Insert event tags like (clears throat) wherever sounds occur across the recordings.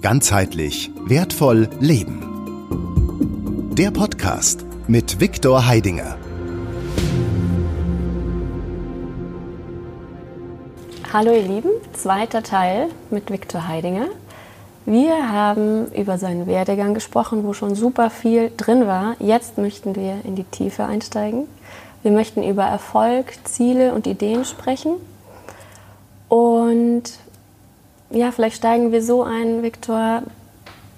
Ganzheitlich wertvoll leben. Der Podcast mit Viktor Heidinger. Hallo ihr Lieben, zweiter Teil mit Viktor Heidinger. Wir haben über seinen Werdegang gesprochen, wo schon super viel drin war. Jetzt möchten wir in die Tiefe einsteigen. Wir möchten über Erfolg, Ziele und Ideen sprechen. Und ja, vielleicht steigen wir so ein, Viktor.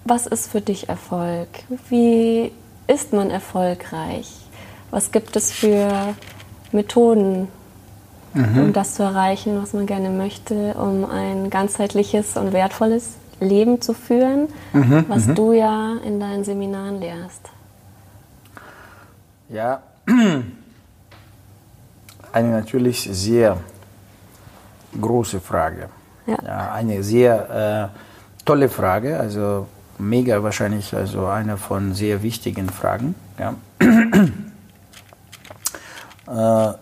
Was ist für dich Erfolg? Wie ist man erfolgreich? Was gibt es für Methoden, mhm. um das zu erreichen, was man gerne möchte, um ein ganzheitliches und wertvolles Leben zu führen, mhm. was mhm. du ja in deinen Seminaren lehrst? Ja, (clears throat) eine natürlich sehr große Frage. Ja. eine sehr äh, tolle Frage, also mega wahrscheinlich, also eine von sehr wichtigen Fragen. Ja. (clears throat) äh,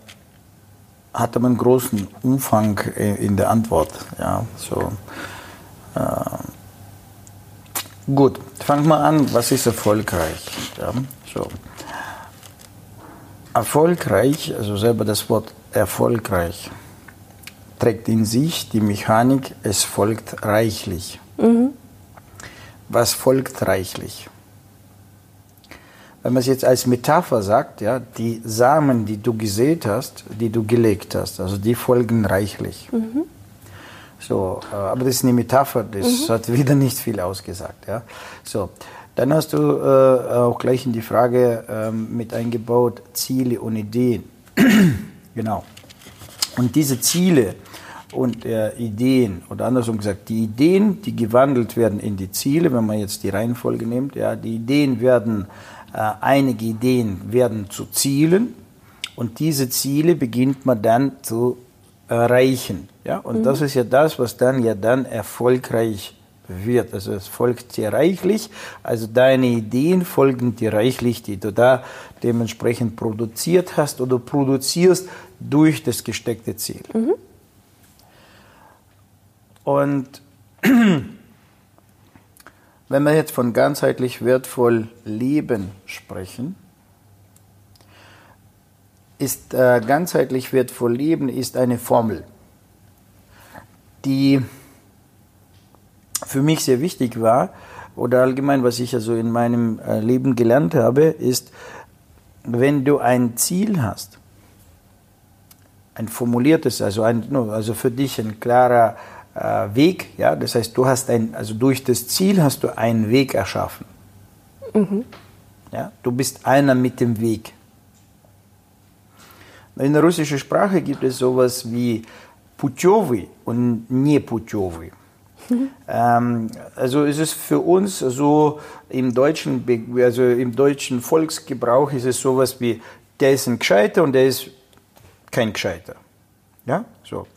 hat aber einen großen Umfang in der Antwort. Ja, so. Äh, gut, fangen wir an. Was ist erfolgreich? Ja, so. Erfolgreich, also selber das Wort erfolgreich trägt in sich die Mechanik, es folgt reichlich. Mhm. Was folgt reichlich? Wenn man es jetzt als Metapher sagt, ja, die Samen, die du gesät hast, die du gelegt hast, also die folgen reichlich. Mhm. So, äh, aber das ist eine Metapher, das mhm. hat wieder nicht viel ausgesagt. Ja. So, dann hast du äh, auch gleich in die Frage äh, mit eingebaut, Ziele und Ideen. (clears throat) genau. Und diese Ziele und äh, Ideen, oder andersrum gesagt, die Ideen, die gewandelt werden in die Ziele, wenn man jetzt die Reihenfolge nimmt, ja, die Ideen werden, äh, einige Ideen werden zu Zielen und diese Ziele beginnt man dann zu erreichen. Ja? Und mhm. das ist ja das, was dann ja dann erfolgreich wird. Also es folgt dir reichlich, also deine Ideen folgen dir reichlich, die du da dementsprechend produziert hast oder produzierst durch das gesteckte Ziel. Mhm. Und (clears throat) wenn wir jetzt von ganzheitlich wertvoll Leben sprechen, ist äh, ganzheitlich wertvoll Leben ist eine Formel, die für mich sehr wichtig war oder allgemein, was ich also in meinem äh, Leben gelernt habe, ist, wenn du ein Ziel hast, ein formuliertes, also, ein, also für dich ein klarer äh, Weg. Ja? Das heißt, du hast ein, also durch das Ziel hast du einen Weg erschaffen. Mhm. Ja? Du bist einer mit dem Weg. In der russischen Sprache gibt es sowas wie Putjovi und Непутjovi. Mhm. Ähm, also ist es für uns so im deutschen, also im deutschen Volksgebrauch ist es sowas wie, der ist ein Gescheiter und der ist kein Gescheiter. Ja, so.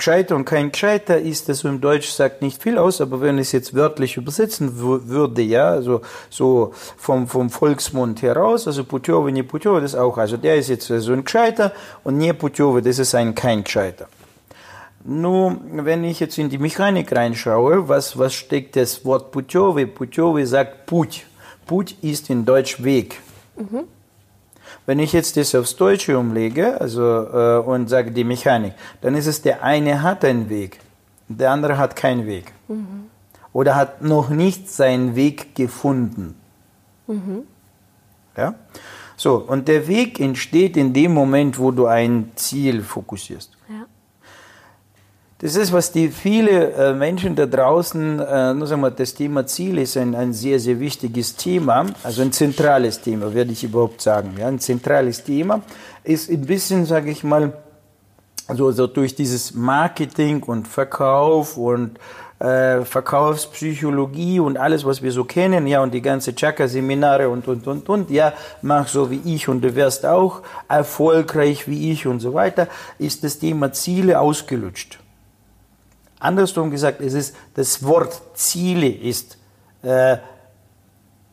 Gescheiter und kein Gescheiter ist, also im Deutsch sagt nicht viel aus, aber wenn ich es jetzt wörtlich übersetzen würde, ja, also so vom, vom Volksmund heraus, also Putjove, ne Putjove, das auch, also der ist jetzt so ein Gescheiter und ne Putjove, das ist ein kein Gescheiter. Nur, wenn ich jetzt in die Mechanik reinschaue, was, was steckt das Wort Putjove? Putjove sagt Put. Put ist in Deutsch Weg. Mhm. Wenn ich jetzt das aufs Deutsche umlege also, äh, und sage die Mechanik, dann ist es der eine hat einen Weg, der andere hat keinen Weg. Mhm. Oder hat noch nicht seinen Weg gefunden. Mhm. Ja? So, und der Weg entsteht in dem Moment, wo du ein Ziel fokussierst. Ja. Das ist, was die viele äh, Menschen da draußen, äh, nur sagen wir, das Thema Ziel ist ein, ein sehr, sehr wichtiges Thema, also ein zentrales Thema, werde ich überhaupt sagen. Ja, ein zentrales Thema ist ein bisschen, sage ich mal, so, so durch dieses Marketing und Verkauf und äh, Verkaufspsychologie und alles, was wir so kennen, ja, und die ganze Chakra-Seminare und, und, und, und, ja, mach so wie ich und du wirst auch erfolgreich wie ich und so weiter, ist das Thema Ziele ausgelutscht. Andersrum gesagt, es ist das Wort Ziele ist äh,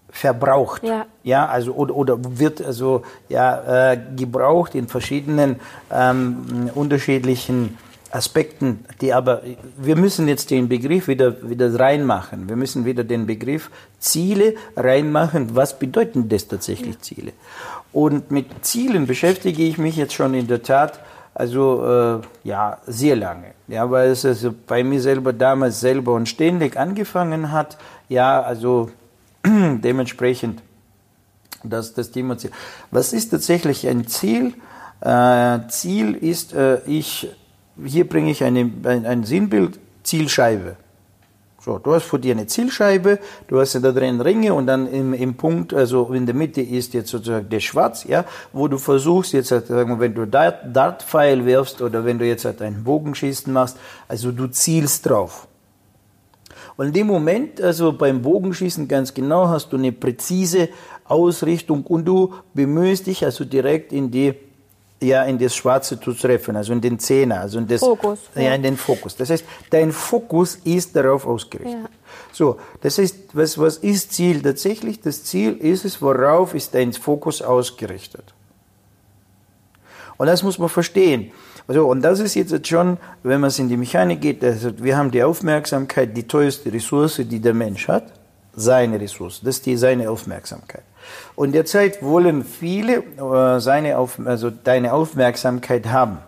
verbraucht, ja. ja, also oder, oder wird also ja äh, gebraucht in verschiedenen ähm, unterschiedlichen Aspekten, die aber, wir müssen jetzt den Begriff wieder, wieder reinmachen. Wir müssen wieder den Begriff Ziele reinmachen. Was bedeuten das tatsächlich Ziele? Und mit Zielen beschäftige ich mich jetzt schon in der Tat, also äh, ja, sehr lange. Ja, weil es also bei mir selber damals selber und ständig angefangen hat. Ja, also (clears throat) dementsprechend das, das Thema Ziel. Was ist tatsächlich ein Ziel? Äh, Ziel ist, äh, ich, hier bringe ich eine, ein, ein Sinnbild, Zielscheibe. So, du hast vor dir eine Zielscheibe, du hast da drin Ringe und dann im, im Punkt, also in der Mitte ist jetzt sozusagen der Schwarz, ja, wo du versuchst jetzt, halt, wenn du Dart, Dartpfeil wirfst oder wenn du jetzt halt einen Bogenschießen machst, also du zielst drauf. Und in dem Moment, also beim Bogenschießen ganz genau, hast du eine präzise Ausrichtung und du bemühst dich also direkt in die ja in das Schwarze zu treffen, also in den Zehner, also in das Fokus, ja. ja. in den Fokus. Das heißt, dein Fokus ist darauf ausgerichtet. Ja. So, das heißt, was was ist Ziel tatsächlich? Das Ziel ist es, worauf ist dein Fokus ausgerichtet? Und das muss man verstehen. Also, und das ist jetzt schon, wenn man es in die Mechanik geht, also wir haben die Aufmerksamkeit, die teuerste Ressource, die der Mensch hat, seine Ressource, das ist die, seine Aufmerksamkeit. Und derzeit wollen viele äh, seine Auf, also deine Aufmerksamkeit haben.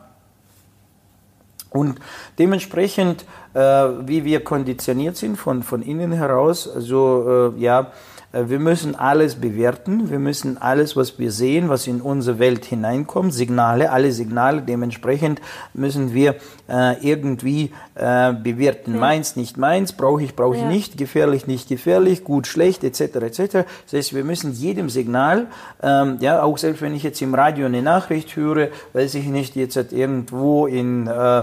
Und dementsprechend, äh, wie wir konditioniert sind von, von innen heraus, also äh, ja, wir müssen alles bewerten, wir müssen alles, was wir sehen, was in unsere Welt hineinkommt, Signale, alle Signale, dementsprechend müssen wir äh, irgendwie äh, bewerten. Ja. Meins, nicht meins, brauche ich, brauche ich ja. nicht, gefährlich, nicht gefährlich, gut, schlecht, etc., etc. Das heißt, wir müssen jedem Signal, ähm, ja, auch selbst wenn ich jetzt im Radio eine Nachricht höre, weiß ich nicht, jetzt hat irgendwo in äh,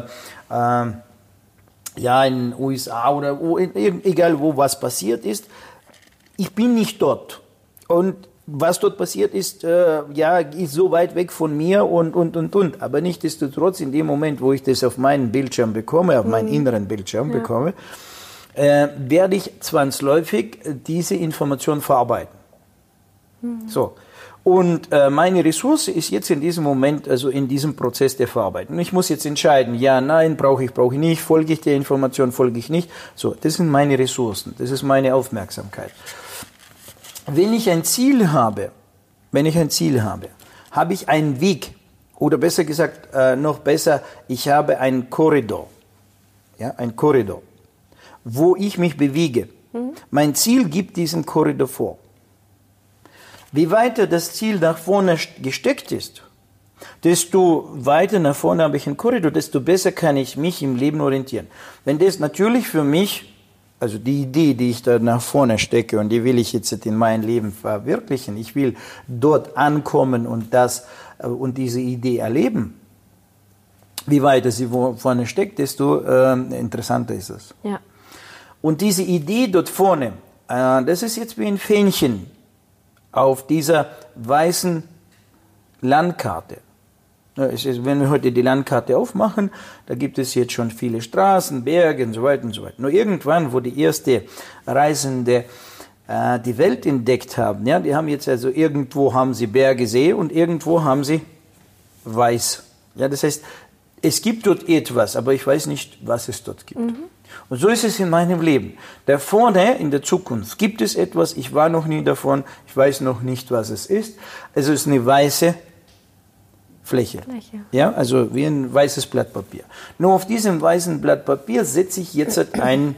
äh, ja, in den USA oder wo, egal wo was passiert ist, ich bin nicht dort. Und was dort passiert ist, äh, ja, ist so weit weg von mir und, und, und, und. Aber nichtsdestotrotz, in dem Moment, wo ich das auf meinen Bildschirm bekomme, auf meinen mhm. inneren Bildschirm ja. bekomme, äh, werde ich zwangsläufig diese Information verarbeiten. Mhm. So. Und äh, meine Ressource ist jetzt in diesem Moment, also in diesem Prozess der Verarbeitung. Ich muss jetzt entscheiden, ja, nein, brauche ich, brauche ich nicht, folge ich der Information, folge ich nicht. So, das sind meine Ressourcen, das ist meine Aufmerksamkeit. Wenn ich ein Ziel habe, wenn ich ein Ziel habe, habe ich einen Weg oder besser gesagt, äh, noch besser, ich habe einen Korridor. Ja, ein Korridor, wo ich mich bewege. Mhm. Mein Ziel gibt diesen Korridor vor. Wie weiter das Ziel nach vorne gesteckt ist, desto weiter nach vorne habe ich einen Korridor, desto besser kann ich mich im Leben orientieren. Wenn das natürlich für mich also die Idee, die ich da nach vorne stecke und die will ich jetzt in mein Leben verwirklichen. Ich will dort ankommen und das äh, und diese Idee erleben. Wie weiter sie vorne steckt, desto äh, interessanter ist es. Ja. Und diese Idee dort vorne, äh, das ist jetzt wie ein Fähnchen auf dieser weißen Landkarte. Wenn wir heute die Landkarte aufmachen, da gibt es jetzt schon viele Straßen, Berge und so weiter und so weiter. Nur irgendwann, wo die erste Reisende äh, die Welt entdeckt haben, ja, die haben jetzt also irgendwo haben sie Berge, See und irgendwo haben sie Weiß. Ja, das heißt, es gibt dort etwas, aber ich weiß nicht, was es dort gibt. Mhm. Und so ist es in meinem Leben. Da vorne in der Zukunft gibt es etwas, ich war noch nie davon, ich weiß noch nicht, was es ist. Also es ist eine weiße Fläche. Fläche. Ja, also wie ein weißes Blatt Papier. Nur auf diesem weißen Blatt Papier setze ich jetzt (clears throat) ein,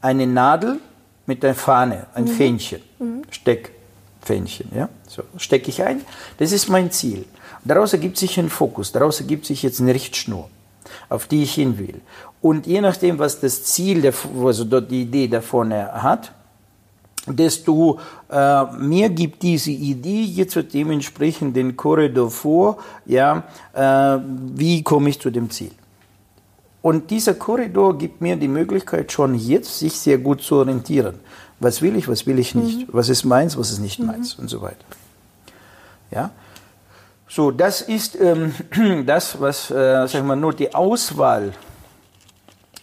eine Nadel mit einer Fahne, ein mhm. Fähnchen, mhm. Steckfähnchen. Ja? So, stecke ich ein. Das ist mein Ziel. Daraus ergibt sich ein Fokus, daraus ergibt sich jetzt eine Richtschnur, auf die ich hin will. Und je nachdem, was das Ziel, der, also die Idee da vorne hat, desto äh, mehr gibt diese Idee jetzt dementsprechend den Korridor vor, ja, äh, wie komme ich zu dem Ziel. Und dieser Korridor gibt mir die Möglichkeit schon jetzt, sich sehr gut zu orientieren. Was will ich, was will ich nicht, mhm. was ist meins, was ist nicht mhm. meins und so weiter. Ja, so, das ist ähm, (clears throat) das, was, äh, sag ich mal, nur die Auswahl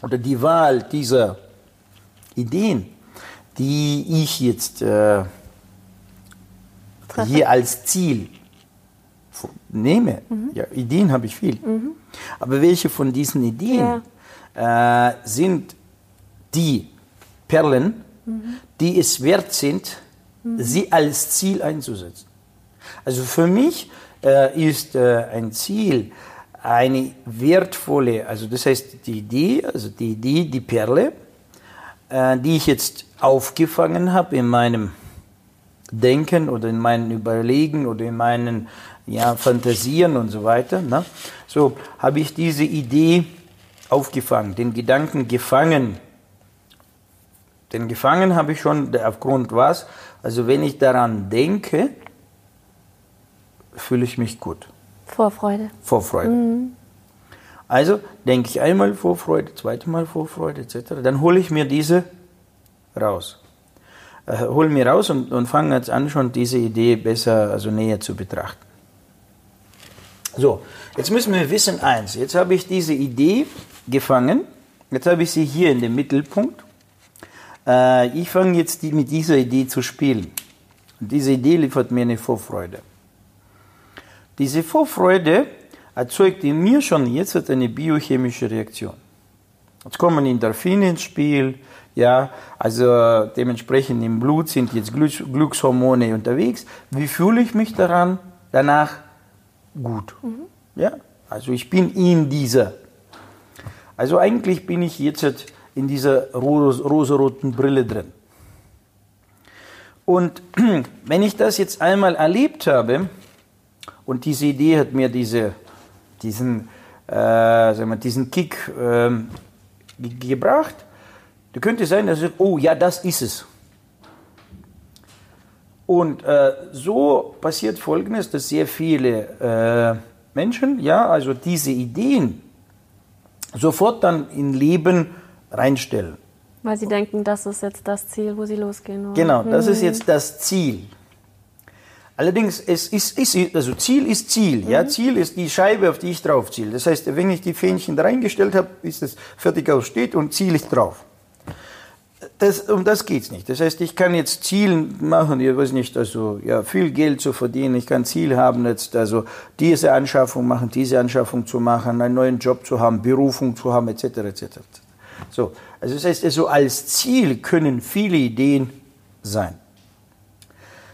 oder die Wahl dieser Ideen die ich jetzt äh, hier als Ziel nehme. Ja, Ideen habe ich viel. Aber welche von diesen Ideen äh, sind die Perlen, die es wert sind, sie als Ziel einzusetzen? Also für mich äh, ist äh, ein Ziel eine wertvolle, also das heißt die Idee, also die Idee, die Perle, äh, die ich jetzt aufgefangen habe in meinem Denken oder in meinen Überlegen oder in meinen ja, Fantasien und so weiter. Ne? So habe ich diese Idee aufgefangen, den Gedanken gefangen. Den gefangen habe ich schon aufgrund was? Also wenn ich daran denke, fühle ich mich gut. Vorfreude. Vorfreude. Mhm. Also denke ich einmal Vorfreude, zweite Mal Vorfreude etc. Dann hole ich mir diese raus. Äh, hole mir raus und, und fange jetzt an, schon diese Idee besser, also näher zu betrachten. So, jetzt müssen wir wissen eins. Jetzt habe ich diese Idee gefangen. Jetzt habe ich sie hier in dem Mittelpunkt. Äh, ich fange jetzt die, mit dieser Idee zu spielen. Und diese Idee liefert mir eine Vorfreude. Diese Vorfreude erzeugt in mir schon jetzt eine biochemische Reaktion. Jetzt kommen Endorphine ins Spiel, ja, also dementsprechend im Blut sind jetzt Glückshormone unterwegs. Wie fühle ich mich daran? Danach gut. Mhm. Ja, also ich bin in dieser. Also eigentlich bin ich jetzt in dieser rosaroten Brille drin. Und (clears throat) wenn ich das jetzt einmal erlebt habe, und diese Idee hat mir diese, diesen, äh, sagen wir, diesen Kick äh, gebracht. Da könnte sein, dass ich, oh ja, das ist es. Und äh, so passiert Folgendes, dass sehr viele äh, Menschen, ja, also diese Ideen sofort dann in Leben reinstellen. Weil sie denken, das ist jetzt das Ziel, wo sie losgehen. Oder? Genau, das ist jetzt das Ziel. Allerdings, es ist, ist, also Ziel ist Ziel. Ja? Mhm. Ziel ist die Scheibe, auf die ich drauf ziele. Das heißt, wenn ich die Fähnchen da reingestellt habe, ist es fertig aussteht und Ziel ist drauf. Das, um das geht es nicht. Das heißt, ich kann jetzt Ziel machen, ich weiß nicht, also ja, viel Geld zu verdienen. Ich kann Ziel haben, jetzt also diese Anschaffung machen, diese Anschaffung zu machen, einen neuen Job zu haben, Berufung zu haben, etc. etc. So, also das heißt, also als Ziel können viele Ideen sein.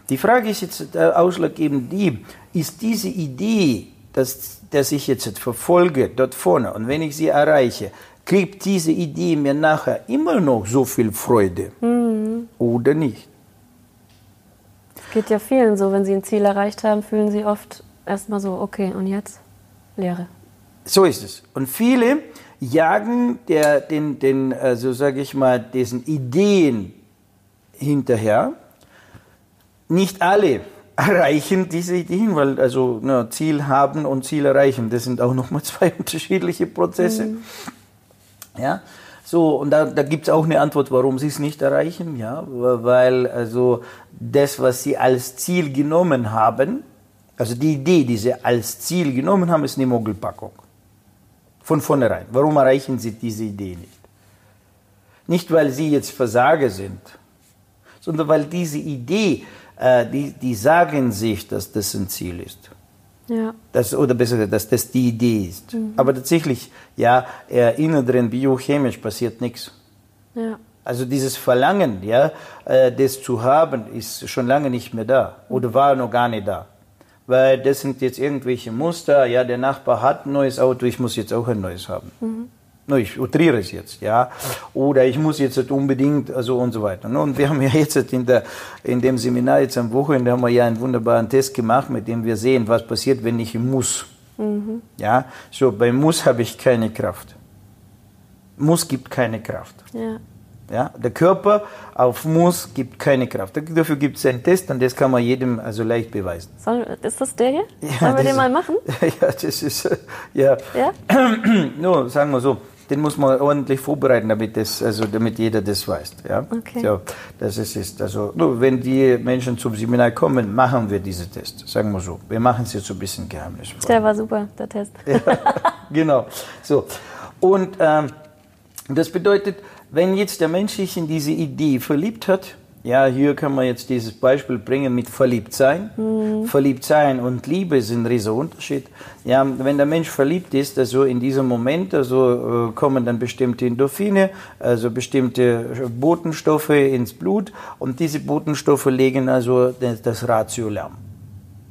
Die Frage ist jetzt äh, ausschlaggebend die, ist diese Idee, dass, dass ich jetzt verfolge dort vorne und wenn ich sie erreiche, kriegt diese Idee mir nachher immer noch so viel Freude mhm. oder nicht? Es geht ja vielen so, wenn sie ein Ziel erreicht haben, fühlen sie oft erstmal so, okay, und jetzt Lehre. So ist es. Und viele jagen der, den, den also sage ich mal, diesen Ideen hinterher nicht alle erreichen diese Ideen, weil also na, Ziel haben und Ziel erreichen, das sind auch nochmal (laughs) zwei unterschiedliche Prozesse. Mhm. Ja, so, und da, da gibt es auch eine Antwort, warum sie es nicht erreichen, ja, weil also das, was sie als Ziel genommen haben, also die Idee, die sie als Ziel genommen haben, ist eine Mogelpackung. Von vornherein. Warum erreichen sie diese Idee nicht? Nicht, weil sie jetzt Versager sind, sondern weil diese Idee äh, die, die sagen sich, dass das ein Ziel ist. Ja. Das, oder besser gesagt, dass das die Idee ist. Mhm. Aber tatsächlich, ja, äh, innen drin biochemisch passiert nichts. Ja. Also dieses Verlangen, ja, äh, das zu haben, ist schon lange nicht mehr da oder war noch gar nicht da. Weil das sind jetzt irgendwelche Muster, ja, der Nachbar hat ein neues Auto, ich muss jetzt auch ein neues haben. Mhm ich utriere es jetzt, ja, oder ich muss jetzt unbedingt, also und so weiter. Und wir haben ja jetzt in, der, in dem Seminar jetzt am Wochenende haben wir ja einen wunderbaren Test gemacht, mit dem wir sehen, was passiert, wenn ich muss. Mhm. Ja, so bei Muss habe ich keine Kraft. Muss gibt keine Kraft. Ja. Ja, der Körper auf Muss gibt keine Kraft. Dafür gibt es einen Test und das kann man jedem also leicht beweisen. Soll, ist das der hier? Ja, Sollen wir den mal machen? (laughs) Ja, das ist, ja. ja? (clears throat) no, sagen wir so, den muss man ordentlich vorbereiten, damit, das, also damit jeder das weiß. Ja? Okay. So, das ist, ist also, nur wenn die Menschen zum Seminar kommen, machen wir diesen Test, sagen wir so. Wir machen es jetzt so ein bisschen geheimnisvoll. Der war super, der Test. Ja, (laughs) genau. So. Und ähm, das bedeutet, wenn jetzt der Mensch sich in diese Idee verliebt hat, Ja, hier kann man jetzt dieses Beispiel bringen mit Verliebtsein. Mhm. Verliebtsein und Liebe sind ein riesiger Unterschied. Ja, wenn der Mensch verliebt ist, also in diesem Moment, also äh, kommen dann bestimmte Endorphine, also bestimmte Botenstoffe ins Blut und diese Botenstoffe legen also das, das Ratio lahm.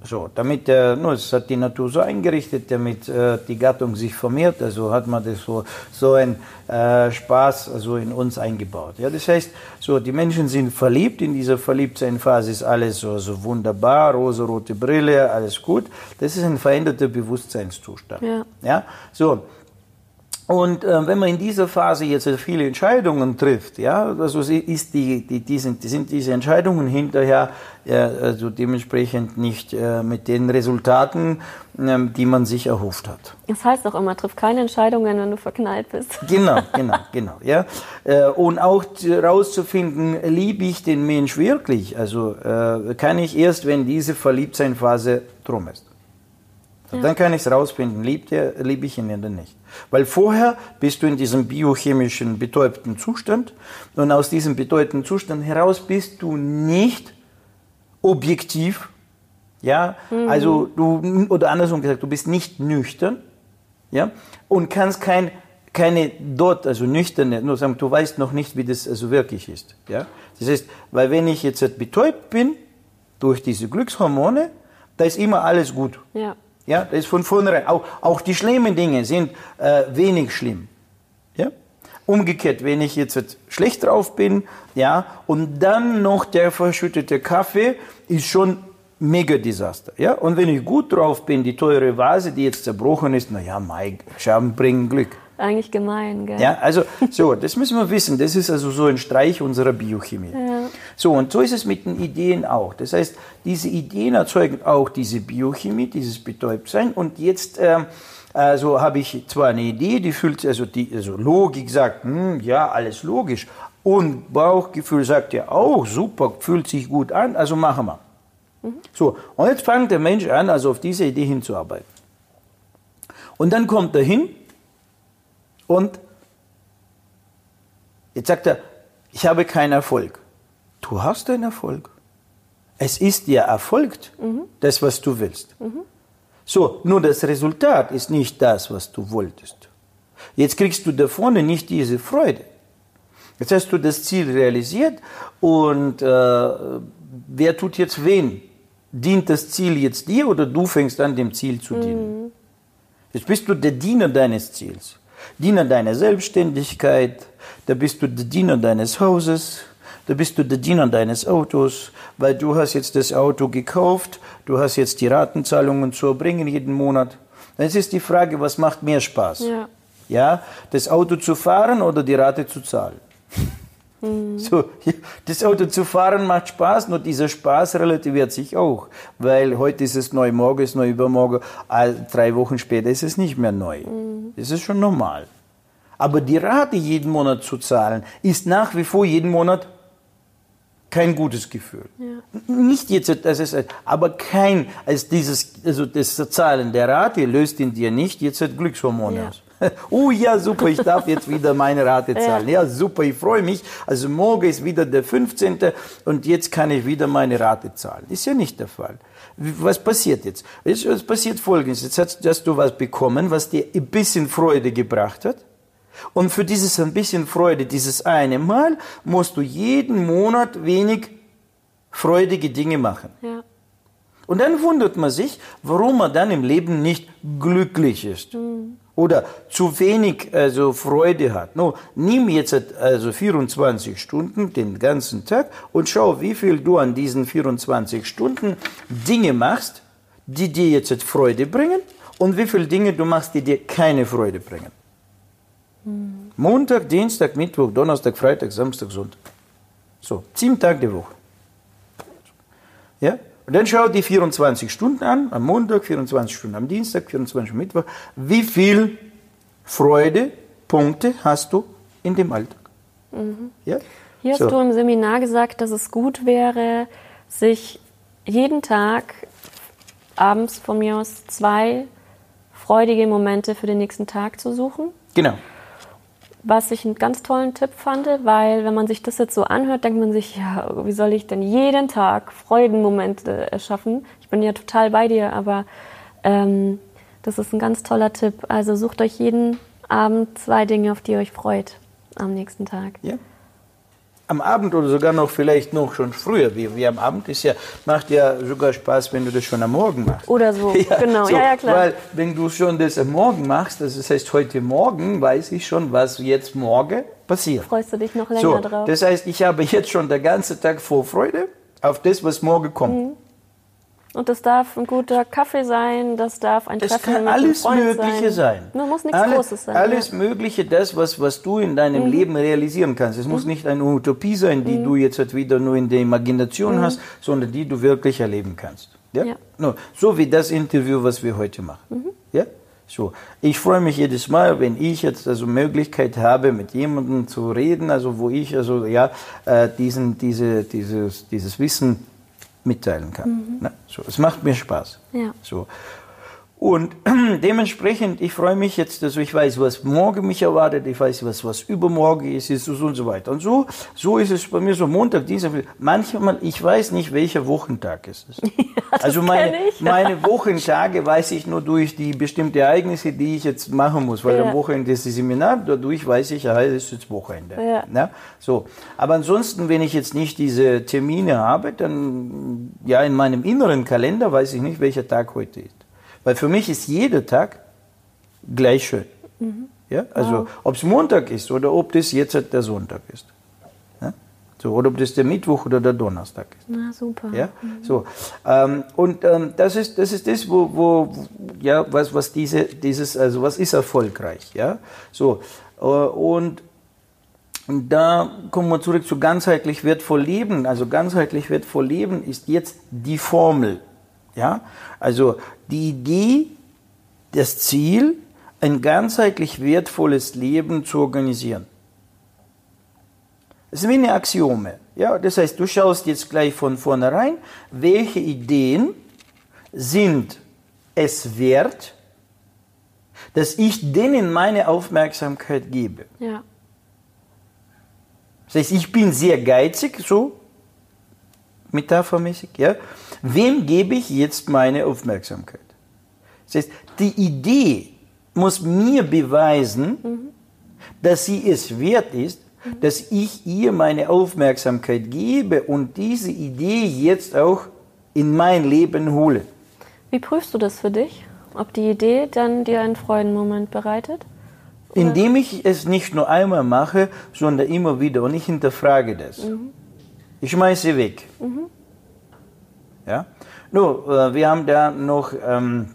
So, damit der, no, es hat die Natur so eingerichtet, damit äh, die Gattung sich vermehrt, also hat man das so, so ein äh, Spaß also in uns eingebaut. Ja, das heißt, so, die Menschen sind verliebt, in dieser Verliebtsein-Phase ist alles so, so wunderbar, rosa-rote Brille, alles gut. Das ist ein veränderter Bewusstseinszustand. Ja. ja, so. Und äh, wenn man in dieser Phase jetzt viele Entscheidungen trifft, ja, also ist die, die, die, sind, die sind diese Entscheidungen hinterher äh, also dementsprechend nicht äh, mit den Resultaten, äh, die man sich erhofft hat. Das heißt auch immer, triff keine Entscheidungen, wenn du verknallt bist. Genau, (laughs) genau, genau. Ja. Äh, und auch herauszufinden, liebe ich den Mensch wirklich? Also äh, kann ich erst, wenn diese Verliebtseinphase drum ist. Ja. Dann kann ich es rausfinden, liebe ich ihn oder nicht. Weil vorher bist du in diesem biochemischen betäubten Zustand und aus diesem betäubten Zustand heraus bist du nicht objektiv, ja, mhm. also du, oder andersrum gesagt, du bist nicht nüchtern, ja, und kannst kein, keine dort, also nüchterne, nur sagen, du weißt noch nicht, wie das also wirklich ist, ja. Das heißt, weil wenn ich jetzt betäubt bin durch diese Glückshormone, da ist immer alles gut. Ja. Ja, das ist von vornherein. Auch, auch die schlimmen Dinge sind äh, wenig schlimm. Ja? Umgekehrt, wenn ich jetzt schlecht drauf bin, ja, und dann noch der verschüttete Kaffee, ist schon mega Desaster. Ja? Und wenn ich gut drauf bin, die teure Vase, die jetzt zerbrochen ist, naja, Mike, Scherben bringen Glück. Eigentlich gemein, gell? Ja, also so, das müssen wir wissen. Das ist also so ein Streich unserer Biochemie. Ja. So, und so ist es mit den Ideen auch. Das heißt, diese Ideen erzeugen auch diese Biochemie, dieses Betäubtsein. Und jetzt äh, also habe ich zwar eine Idee, die fühlt, also die also Logik sagt, hm, ja, alles logisch. Und Bauchgefühl sagt ja auch, super, fühlt sich gut an, also machen wir. Mhm. So, und jetzt fängt der Mensch an, also auf diese Idee hinzuarbeiten. Und dann kommt er hin und jetzt sagt er, ich habe keinen Erfolg. Du hast einen Erfolg. Es ist dir erfolgt, mhm. das, was du willst. Mhm. So, nur das Resultat ist nicht das, was du wolltest. Jetzt kriegst du da vorne nicht diese Freude. Jetzt hast du das Ziel realisiert und äh, wer tut jetzt wen? Dient das Ziel jetzt dir oder du fängst an, dem Ziel zu dienen? Mhm. Jetzt bist du der Diener deines Ziels. Diener deiner Selbstständigkeit, da bist du der Diener deines Hauses, da bist du der Diener deines Autos, weil du hast jetzt das Auto gekauft, du hast jetzt die Ratenzahlungen zu erbringen jeden Monat. Dann ist die Frage, was macht mehr Spaß? Ja. ja, das Auto zu fahren oder die Rate zu zahlen? Mhm. So, das Auto zu fahren macht Spaß, nur dieser Spaß relativiert sich auch, weil heute ist es neu, morgen ist neu, übermorgen, drei Wochen später ist es nicht mehr neu. Mhm. Das ist schon normal. Aber die Rate jeden Monat zu zahlen, ist nach wie vor jeden Monat kein gutes Gefühl. Ja. Nicht jetzt, das ist, aber kein, als dieses, also das Zahlen der Rate löst in dir nicht jetzt Glückshormone ja. Oh (laughs) ja, super, ich darf jetzt wieder meine Rate zahlen. Ja, super, ich freue mich. Also morgen ist wieder der 15. und jetzt kann ich wieder meine Rate zahlen. Ist ja nicht der Fall. Was passiert jetzt? Es passiert Folgendes. Jetzt hast du was bekommen, was dir ein bisschen Freude gebracht hat. Und für dieses ein bisschen Freude, dieses eine Mal, musst du jeden Monat wenig freudige Dinge machen. Ja. Und dann wundert man sich, warum man dann im Leben nicht glücklich ist. Mhm oder zu wenig also Freude hat. No, nimm jetzt also 24 Stunden den ganzen Tag und schau, wie viel du an diesen 24 Stunden Dinge machst, die dir jetzt Freude bringen und wie viele Dinge du machst, die dir keine Freude bringen. Hm. Montag, Dienstag, Mittwoch, Donnerstag, Freitag, Samstag, Sonntag. So, sieben Tage die Woche. Ja? Und dann schau die 24 Stunden an, am Montag, 24 Stunden am Dienstag, 24 Stunden am Mittwoch. Wie viel Freude, Punkte hast du in dem Alltag? Mhm. Ja? Hier hast so. du im Seminar gesagt, dass es gut wäre, sich jeden Tag abends von mir aus zwei freudige Momente für den nächsten Tag zu suchen. Genau. Was ich einen ganz tollen Tipp fand, weil wenn man sich das jetzt so anhört, denkt man sich, ja, wie soll ich denn jeden Tag Freudenmomente erschaffen? Ich bin ja total bei dir, aber ähm, das ist ein ganz toller Tipp. Also sucht euch jeden Abend zwei Dinge, auf die ihr euch freut am nächsten Tag. Ja. Am Abend oder sogar noch vielleicht noch schon früher, wie, wie am Abend ist ja, macht ja sogar Spaß, wenn du das schon am Morgen machst. Oder so, (laughs) Ja, genau, so, ja, ja, klar. Weil wenn du schon das am Morgen machst, das heißt heute Morgen, weiß ich schon, was jetzt morgen passiert. Freust du dich noch länger So, drauf? das heißt, ich habe jetzt schon den ganzen Tag Vorfreude auf das, was morgen kommt. Mhm. Und das darf ein guter Kaffee sein, das darf ein Das Treffen kann mit einem alles Freund Mögliche sein. Nur muss nichts Alle- Großes sein. Alles ja. Mhm. Mögliche, das, was, was du in deinem Leben realisieren kannst. Es muss nicht eine Utopie sein, Mhm. die du jetzt halt wieder nur in der Imagination hast, sondern die du wirklich erleben kannst. Ja? Ja. No, so wie das Interview, was wir heute machen. Mhm. Ja? So. Ich freue mich jedes Mal, wenn ich jetzt also Möglichkeit habe, mit jemandem zu reden, also wo ich also ja äh, diesen, diese, dieses, dieses Wissen mitteilen kann. Ne? So, es macht mir Spaß. Ja. So. Und (clears throat) dementsprechend, ich freue mich jetzt, also ich weiß, was morgen mich erwartet, ich weiß, was, was übermorgen ist, ist und so weiter. Und so, so ist es bei mir so Montag, Dienstag, manchmal, ich weiß nicht, welcher Wochentag es ist. (laughs) also meine, meine Wochentage weiß ich nur durch die bestimmten Ereignisse, die ich jetzt machen muss, weil Ja. am Wochenende ist das Seminar, dadurch weiß ich, ja, es ist jetzt Wochenende. Ja. Ne? So. Aber ansonsten, wenn ich jetzt nicht diese Termine habe, dann, ja, in meinem inneren Kalender weiß ich nicht, welcher Tag heute ist. Weil für mich ist jeder Tag gleich schön. Ja? Also, ob es Montag ist oder ob das jetzt der Sonntag ist. Ja? So, oder ob das der Mittwoch oder der Donnerstag ist. Na, super. Ja, so. Ähm, und ähm, das ist das, ist das wo, wo, ja, was, was diese, dieses, also was ist erfolgreich, ja, so. Äh, und da kommen wir zurück zu ganzheitlich wertvoll leben. Also ganzheitlich wertvoll leben ist jetzt die Formel, ja. Also die Idee, das Ziel, ein ganzheitlich wertvolles Leben zu organisieren. Das ist wie eine Axiome. Ja, das heißt, du schaust jetzt gleich von vornherein, welche Ideen sind es wert, dass ich denen meine Aufmerksamkeit gebe. Ja. Das heißt, ich bin sehr geizig, so metaphermäßig, ja. Wem gebe ich jetzt meine Aufmerksamkeit? Das heißt, die Idee muss mir beweisen, dass sie es wert ist, dass ich ihr meine Aufmerksamkeit gebe und diese Idee jetzt auch in mein Leben hole. Wie prüfst du das für dich? Ob die Idee dann dir einen Freudenmoment bereitet? Indem ich es nicht nur einmal mache, sondern immer wieder und ich hinterfrage das. Ich schmeiße weg. Ja? Nur, äh, wir haben da noch, ähm,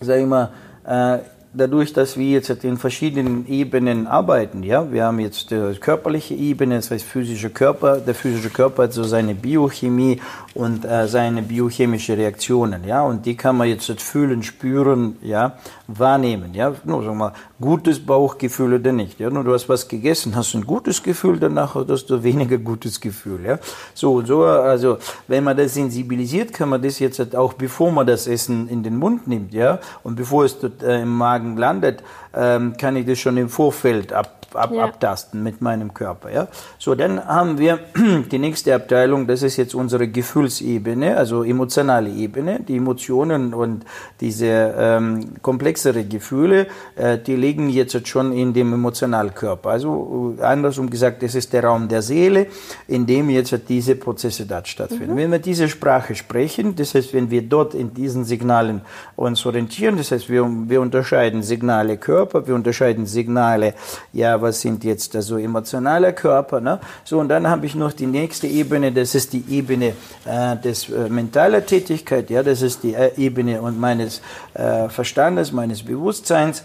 sag ich mal, äh, dadurch, dass wir jetzt in verschiedenen Ebenen arbeiten, ja, wir haben jetzt die körperliche Ebene, das heißt physische Körper, der physische Körper hat so seine Biochemie und äh, seine biochemische Reaktionen, ja, und die kann man jetzt fühlen, spüren, ja, wahrnehmen, ja, nur wir mal, gutes Bauchgefühl oder nicht, ja, nur du hast was gegessen, hast ein gutes Gefühl, danach hast du weniger gutes Gefühl, ja, so und so, also wenn man das sensibilisiert, kann man das jetzt auch, bevor man das Essen in den Mund nimmt, ja, und bevor es dort äh, im Magen landet, ähm, kann ich das schon im Vorfeld ab, ab, Ja. abtasten mit meinem Körper. Ja? So, dann haben wir (clears throat) die nächste Abteilung, das ist jetzt unsere Gefühlsebene, also emotionale Ebene. Die Emotionen und diese ähm, komplexere Gefühle, äh, die liegen jetzt schon in dem Emotionalkörper. Also äh, andersrum gesagt, das ist der Raum der Seele, in dem jetzt diese Prozesse dort stattfinden. Wenn wir diese Sprache sprechen, das heißt, wenn wir dort in diesen Signalen uns orientieren, das heißt, wir, wir unterscheiden Signale Körper, wir unterscheiden Signale, ja, was sind jetzt also emotionale Körper, ne? So, und dann habe ich noch die nächste Ebene, das ist die Ebene äh, des äh, mentaler Tätigkeit, ja, das ist die äh, Ebene und meines äh, Verstandes, meines Bewusstseins.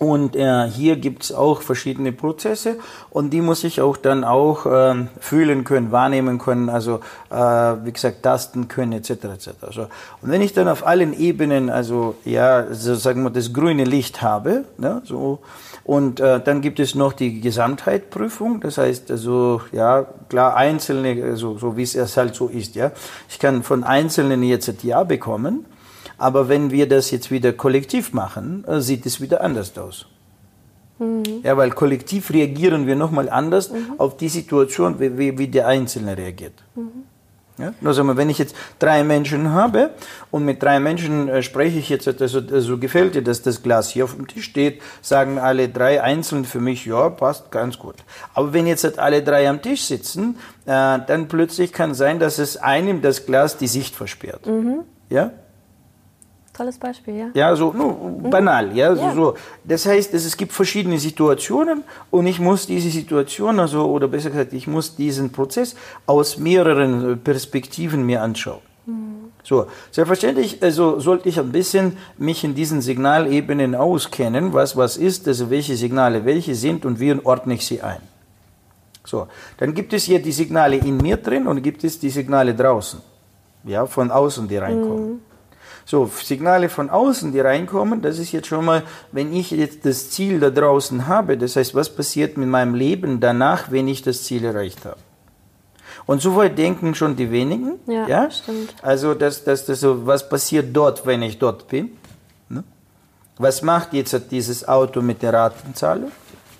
Und äh, hier gibt es auch verschiedene Prozesse und die muss ich auch dann auch ähm, fühlen können, wahrnehmen können, also äh, wie gesagt tasten können etc. etc. So. Und wenn ich dann auf allen Ebenen, also ja, so sagen wir das grüne Licht habe, ne, so und äh, dann gibt es noch die Gesamtheitprüfung, das heißt also ja klar einzelne, also, so wie es erst halt so ist, ja. Ich kann von einzelnen jetzt Ja bekommen. Aber wenn wir das jetzt wieder kollektiv machen, äh, sieht es wieder anders aus. Ja, weil kollektiv reagieren wir nochmal anders auf die Situation, wie, wie, wie der Einzelne reagiert. Ja? Nur sagen wir, wenn ich jetzt drei Menschen habe und mit drei Menschen äh, spreche ich jetzt, also, also gefällt dir, dass das Glas hier auf dem Tisch steht, sagen alle drei einzeln für mich, ja, passt ganz gut. Aber wenn jetzt halt alle drei am Tisch sitzen, äh, dann plötzlich kann sein, dass es einem das Glas die Sicht versperrt. Ja? Tolles Beispiel, ja. Ja, so no, banal, ja, so, Ja. so. Das heißt, es, es gibt verschiedene Situationen und ich muss diese Situation, also oder besser gesagt, ich muss diesen Prozess aus mehreren äh, Perspektiven mir anschauen. So, selbstverständlich, also sollte ich ein bisschen mich in diesen Signalebenen auskennen, was was ist, also welche Signale welche sind und wie ordne ich sie ein. So, dann gibt es hier die Signale in mir drin und gibt es die Signale draußen, ja, von außen, die reinkommen. So, Signale von außen, die reinkommen, das ist jetzt schon mal, wenn ich jetzt das Ziel da draußen habe, das heißt, was passiert mit meinem Leben danach, wenn ich das Ziel erreicht habe. Und so weit denken schon die wenigen. Ja, stimmt. Also, dass, dass, dass so, was passiert dort, wenn ich dort bin? Ne? Was macht jetzt dieses Auto mit der Ratenzahlung?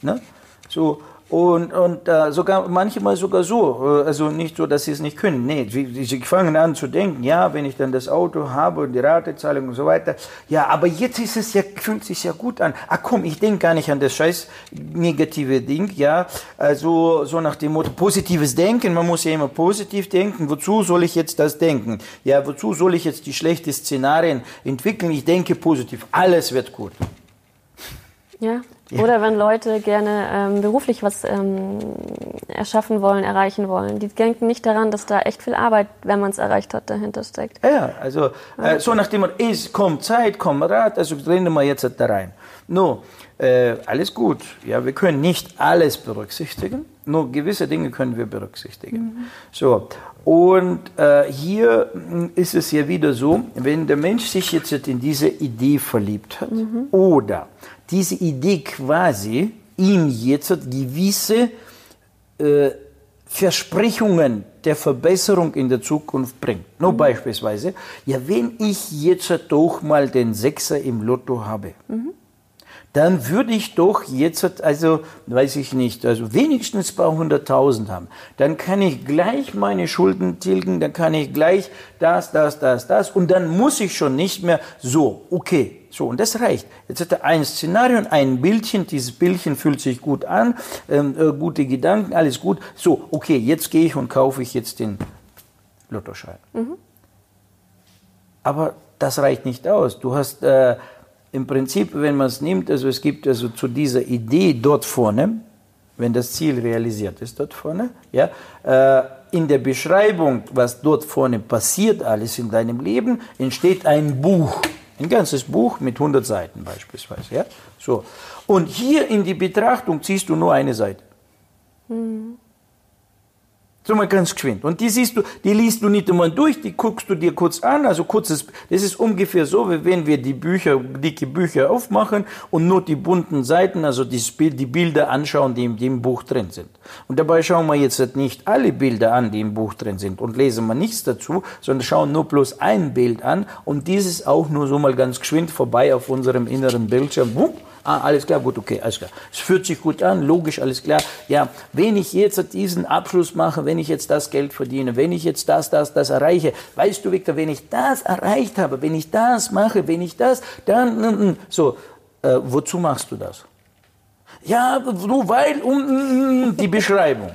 Ne? So, und, und äh, sogar manchmal sogar so, äh, also nicht so, dass sie es nicht können. Nee, sie, sie fangen an zu denken, ja, wenn ich dann das Auto habe und die Ratezahlung und so weiter, ja, aber jetzt ist es ja, fühlt sich ja gut an. Ach komm, ich denke gar nicht an das scheiß negative Ding, ja. Also so nach dem Motto, positives Denken, man muss ja immer positiv denken. Wozu soll ich jetzt das denken? Ja, wozu soll ich jetzt die schlechten Szenarien entwickeln? Ich denke positiv, alles wird gut. Ja. Oder wenn Leute gerne ähm, beruflich was ähm, erschaffen wollen, erreichen wollen. Die denken nicht daran, dass da echt viel Arbeit, wenn man es erreicht hat, dahinter steckt. Ja, also äh, so nach dem Motto, es kommt Zeit, kommt Rat, also rennen wir jetzt da rein. No, äh, alles gut. Ja, wir können nicht alles berücksichtigen, nur gewisse Dinge können wir berücksichtigen. So, und äh, hier mh, ist es ja wieder so, wenn der Mensch sich jetzt in diese Idee verliebt hat oder diese Idee quasi ihm jetzt gewisse äh, Versprechungen der Verbesserung in der Zukunft bringt. Nur beispielsweise, ja, wenn ich jetzt doch mal den Sechser im Lotto habe, dann würde ich doch jetzt, also weiß ich nicht, also wenigstens ein paar hunderttausend haben. Dann kann ich gleich meine Schulden tilgen, dann kann ich gleich das, das, das, das und dann muss ich schon nicht mehr so, okay, so und das reicht. Jetzt hat er ein Szenario und ein Bildchen, dieses Bildchen fühlt sich gut an, ähm, äh, gute Gedanken, alles gut. So, okay, jetzt gehe ich und kaufe ich jetzt den Lottoschein. Aber das reicht nicht aus. Du hast äh, im Prinzip, wenn man es nimmt, also es gibt also zu dieser Idee dort vorne, wenn das Ziel realisiert ist dort vorne, ja, äh, in der Beschreibung, was dort vorne passiert, alles in deinem Leben, entsteht ein Buch, ein ganzes Buch mit 100 Seiten beispielsweise, ja, so. Und hier in die Betrachtung ziehst du nur eine Seite. So mal ganz geschwind. Und die siehst du, die liest du nicht einmal durch, die guckst du dir kurz an. Also kurzes, das ist ungefähr so, wie wenn wir die Bücher, dicke Bücher aufmachen und nur die bunten Seiten, also die, die Bilder anschauen, die in dem Buch drin sind. Und dabei schauen wir jetzt nicht alle Bilder an, die im Buch drin sind und lesen wir nichts dazu, sondern schauen nur bloß ein Bild an und dieses auch nur so mal ganz geschwind vorbei auf unserem inneren Bildschirm. Wupp, Ah, alles klar, gut, okay, alles klar. Es fühlt sich gut an, logisch, alles klar. Ja, wenn ich jetzt diesen Abschluss mache, wenn ich jetzt das Geld verdiene, wenn ich jetzt das, das, das erreiche, weißt du, Victor, wenn ich das erreicht habe, wenn ich das mache, wenn ich das, dann, mm, mm. so, äh, wozu machst du das? Ja, nur weil, um, mm, die Beschreibung.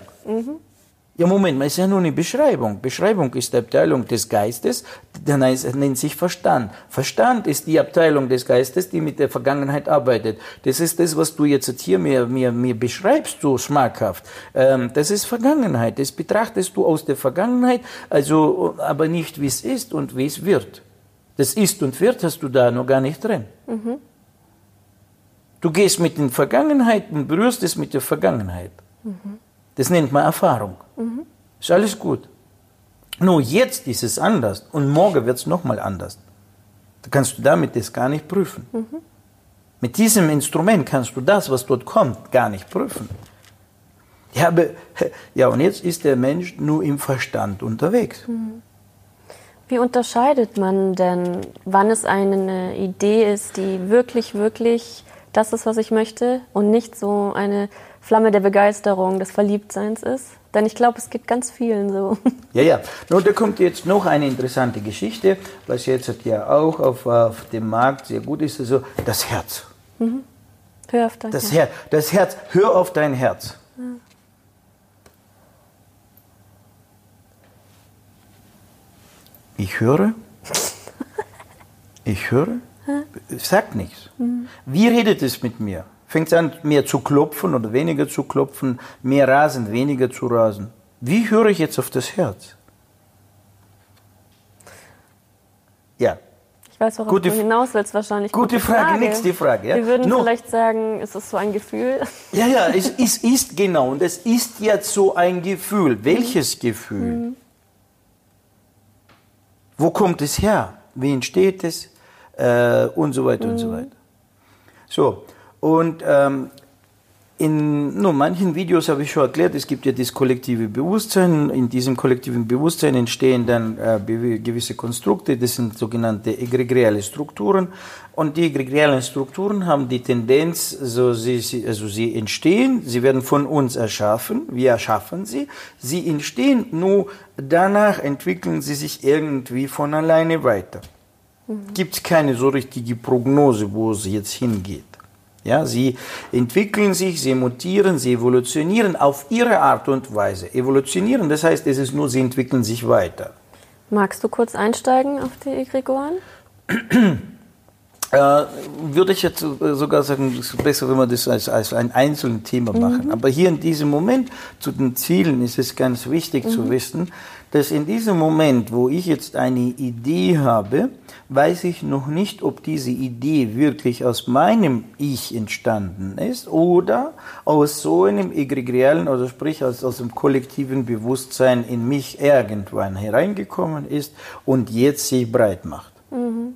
Ja, Moment, mal ist ja nur eine Beschreibung. Beschreibung ist die Abteilung des Geistes, der nennt sich Verstand. Verstand ist die Abteilung des Geistes, die mit der Vergangenheit arbeitet. Das ist das, was du jetzt hier mir, mir, mir beschreibst, so schmackhaft. Ähm, das ist Vergangenheit. Das betrachtest du aus der Vergangenheit, also, aber nicht wie es ist und wie es wird. Das ist und wird hast du da noch gar nicht drin. Du gehst mit den Vergangenheit und berührst es mit der Vergangenheit. Das nennt man Erfahrung. Ist alles gut. Nur jetzt ist es anders und morgen wird es nochmal anders. Da kannst du damit das gar nicht prüfen. Mit diesem Instrument kannst du das, was dort kommt, gar nicht prüfen. Ja, aber, (laughs) ja, und jetzt ist der Mensch nur im Verstand unterwegs. Wie unterscheidet man denn, wann es eine Idee ist, die wirklich, wirklich das ist, was ich möchte und nicht so eine Flamme der Begeisterung, des Verliebtseins ist. Denn ich glaube, es geht ganz vielen so. (laughs) Ja, ja. Nun, da kommt jetzt noch eine interessante Geschichte, was jetzt ja auch auf, auf dem Markt sehr gut ist, also das Herz. Mhm. Hör auf dein das Herz. Her das Herz, hör auf dein Herz. Ja. Ich höre. (laughs) Ich höre. Sagt nichts. Mhm. Wie redet es mit mir? Fängt es an, mehr zu klopfen oder weniger zu klopfen, mehr rasen, weniger zu rasen? Wie höre ich jetzt auf das Herz? Ja. Ich weiß, worauf gute, du hinaus willst wahrscheinlich. Gute, gute Frage, Frage. nächste Frage. Ja? Wir würden no. vielleicht sagen, ist es so ein Gefühl? Ja, ja, es, (laughs) es ist genau. Und es ist jetzt so ein Gefühl. Welches Gefühl? Mhm. Wo kommt es her? Wie entsteht es? Äh, und so weiter mhm. und so mhm. weiter. So, und ähm, in nur manchen Videos habe ich schon erklärt, es gibt ja das kollektive Bewusstsein. In diesem kollektiven Bewusstsein entstehen dann äh, gewisse Konstrukte, das sind sogenannte egregiale Strukturen. Und die egregialen Strukturen haben die Tendenz, so sie, also sie entstehen, sie werden von uns erschaffen, wir erschaffen sie. Sie entstehen, nur danach entwickeln sie sich irgendwie von alleine weiter. Mhm. Gibt keine so richtige Prognose, wo es jetzt hingeht. Ja, sie entwickeln sich, sie mutieren, sie evolutionieren auf ihre Art und Weise. Evolutionieren, das heißt, es ist nur, sie entwickeln sich weiter. Magst du kurz einsteigen auf die Egregoren? (clears throat) Äh, würde ich jetzt sogar sagen, es ist besser, wenn wir das als, als ein einzelnes Thema machen. Mhm. Aber hier in diesem Moment zu den Zielen ist es ganz wichtig mhm. zu wissen, dass in diesem Moment, wo ich jetzt eine Idee habe, weiß ich noch nicht, ob diese Idee wirklich aus meinem Ich entstanden ist oder aus so einem egregialen, also sprich aus, aus dem kollektiven Bewusstsein in mich irgendwann hereingekommen ist und jetzt sich breit macht. Mhm.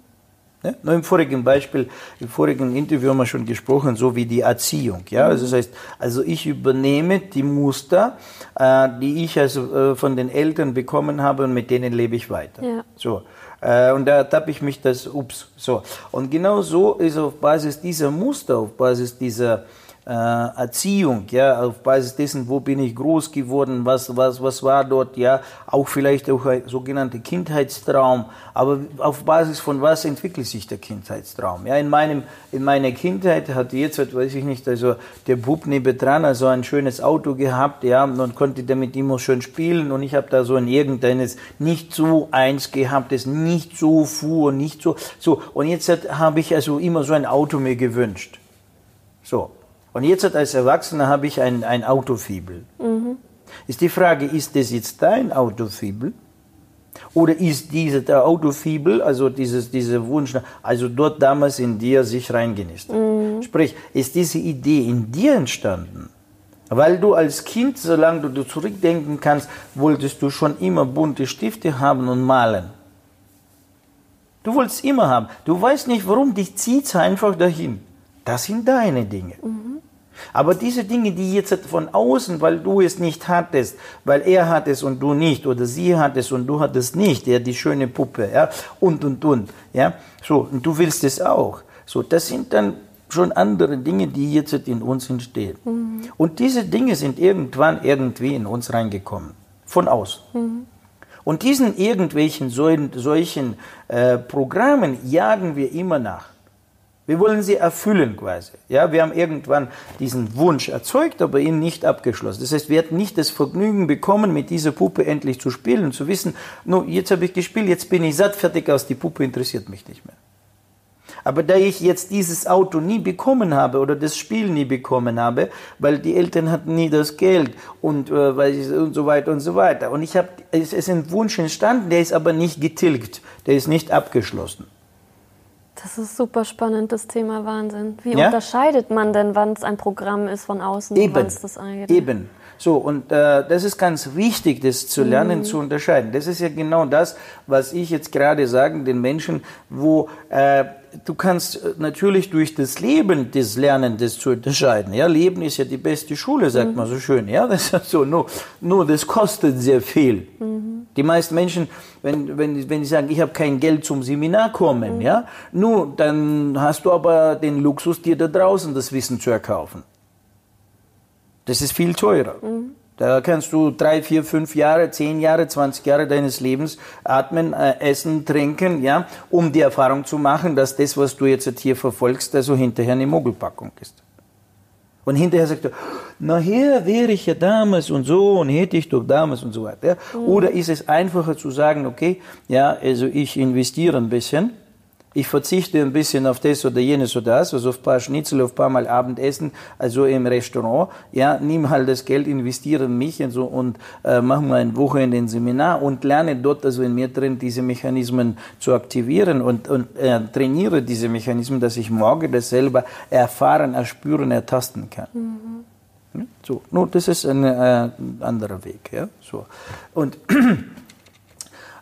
Ja, nur im vorigen Beispiel, im vorigen Interview haben wir schon gesprochen, so wie die Erziehung. Ja, also das heißt, also ich übernehme die Muster, äh, die ich also äh, von den Eltern bekommen habe und mit denen lebe ich weiter. Ja. So. Äh, und da ertappe ich mich das, ups, so. Und genau so ist auf Basis dieser Muster, auf Basis dieser Erziehung, ja, auf Basis dessen, wo bin ich groß geworden, was, was, was war dort, ja, auch vielleicht auch ein sogenannter Kindheitstraum, aber auf Basis von was entwickelt sich der Kindheitstraum? Ja, in meinem, in meiner Kindheit hatte jetzt, weiß ich nicht, also der Bub nebendran, also ein schönes Auto gehabt, ja, und konnte damit immer schön spielen und ich habe da so ein irgendeines nicht so eins gehabt, das nicht so fuhr, nicht so, so, und jetzt habe ich also immer so ein Auto mir gewünscht. So. Und jetzt als Erwachsener habe ich ein, ein Autofibel. Mhm. Ist die Frage, ist das jetzt dein Autofibel? Oder ist diese der Autofibel, also dieses, dieser Wunsch, also dort damals in dir sich reingenistet? Mhm. Sprich, ist diese Idee in dir entstanden? Weil du als Kind, solange du zurückdenken kannst, wolltest du schon immer bunte Stifte haben und malen. Du wolltest immer haben. Du weißt nicht warum, dich zieht es einfach dahin. Das sind deine Dinge. Mhm. Aber diese Dinge, die jetzt von außen, weil du es nicht hattest, weil er hat es und du nicht, oder sie hat es und du hattest nicht, ja, die schöne Puppe, ja, und, und, und, ja, so, und du willst es auch. So, das sind dann schon andere Dinge, die jetzt in uns entstehen. Mhm. Und diese Dinge sind irgendwann irgendwie in uns reingekommen, von außen. Mhm. Und diesen irgendwelchen solchen, solchen äh, Programmen jagen wir immer nach. Wir wollen sie erfüllen quasi. Ja, wir haben irgendwann diesen Wunsch erzeugt, aber ihn nicht abgeschlossen. Das heißt, wir hatten nicht das Vergnügen bekommen, mit dieser Puppe endlich zu spielen zu wissen, no, jetzt habe ich gespielt, jetzt bin ich satt, fertig aus, die Puppe interessiert mich nicht mehr. Aber da ich jetzt dieses Auto nie bekommen habe oder das Spiel nie bekommen habe, weil die Eltern hatten nie das Geld und, äh, und so weiter und so weiter. Und ich habe, es ist ein Wunsch entstanden, der ist aber nicht getilgt, der ist nicht abgeschlossen. Das ist super spannend, das Thema Wahnsinn. Wie ja? unterscheidet man denn, wann es ein Programm ist von außen Eben. wann es das eingeht? Eben. So, und äh, das ist ganz wichtig, das zu lernen, mhm. zu unterscheiden. Das ist ja genau das, was ich jetzt gerade sage, den Menschen, wo äh, du kannst äh, natürlich durch das Leben das Lernen das zu unterscheiden. Ja, Leben ist ja die beste Schule, sagt mhm. man so schön. Ja, (laughs) das ist so. Nur, nur das kostet sehr viel. Mhm. Die meisten Menschen, wenn, wenn, wenn sie sagen, ich habe kein Geld zum Seminar kommen, mhm. ja, nur dann hast du aber den Luxus, dir da draußen das Wissen zu erkaufen. Das ist viel teurer. Mhm. Da kannst du drei, vier, fünf Jahre, zehn Jahre, zwanzig Jahre deines Lebens atmen, äh, essen, trinken, ja, um die Erfahrung zu machen, dass das, was du jetzt hier verfolgst, also hinterher eine Mogelpackung ist. Und hinterher sagt er, nachher wäre ich ja damals und so und hätte ich doch damals und so weiter. Ja? Mhm. Oder ist es einfacher zu sagen, okay, ja, also ich investiere ein bisschen, ich verzichte ein bisschen auf das oder jenes oder das, also auf ein paar Schnitzel, auf ein paar Mal Abendessen, also im Restaurant, ja, nimm halt das Geld, investiere in mich und so und äh, mach mal ein Wochenende ein Seminar und lerne dort also in mir drin diese Mechanismen zu aktivieren und, und äh, trainiere diese Mechanismen, dass ich morgen das selber erfahren, erspüren, ertasten kann. Mhm. so, nur das ist ein äh, anderer Weg, ja, so. Und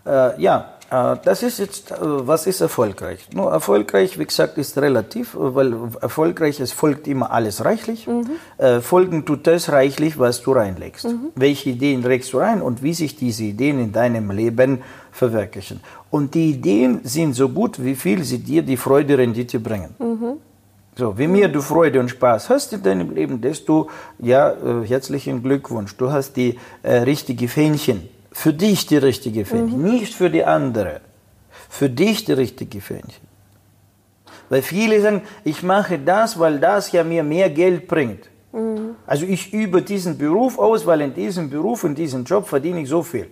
äh, ja, äh, das ist jetzt, äh, was ist erfolgreich? Nur erfolgreich, wie gesagt, ist relativ, weil erfolgreich, es folgt immer alles reichlich. Mhm. Äh, folgen tut das reichlich, was du reinlegst. Mhm. Welche Ideen legst du rein und wie sich diese Ideen in deinem Leben verwirklichen. Und die Ideen sind so gut, wie viel sie dir die Freude, Rendite bringen. Mhm. So, wie mehr du Freude und Spaß hast in deinem Leben, desto, ja, herzlichen Glückwunsch. Du hast die äh, richtige Fähnchen für dich die richtige Fähnchen, mhm. nicht für die andere. Für dich die richtige Fähnchen. Weil viele sagen, ich mache das, weil das ja mir mehr Geld bringt. Mhm. Also ich übe diesen Beruf aus, weil in diesem Beruf, in diesem Job verdiene ich so viel.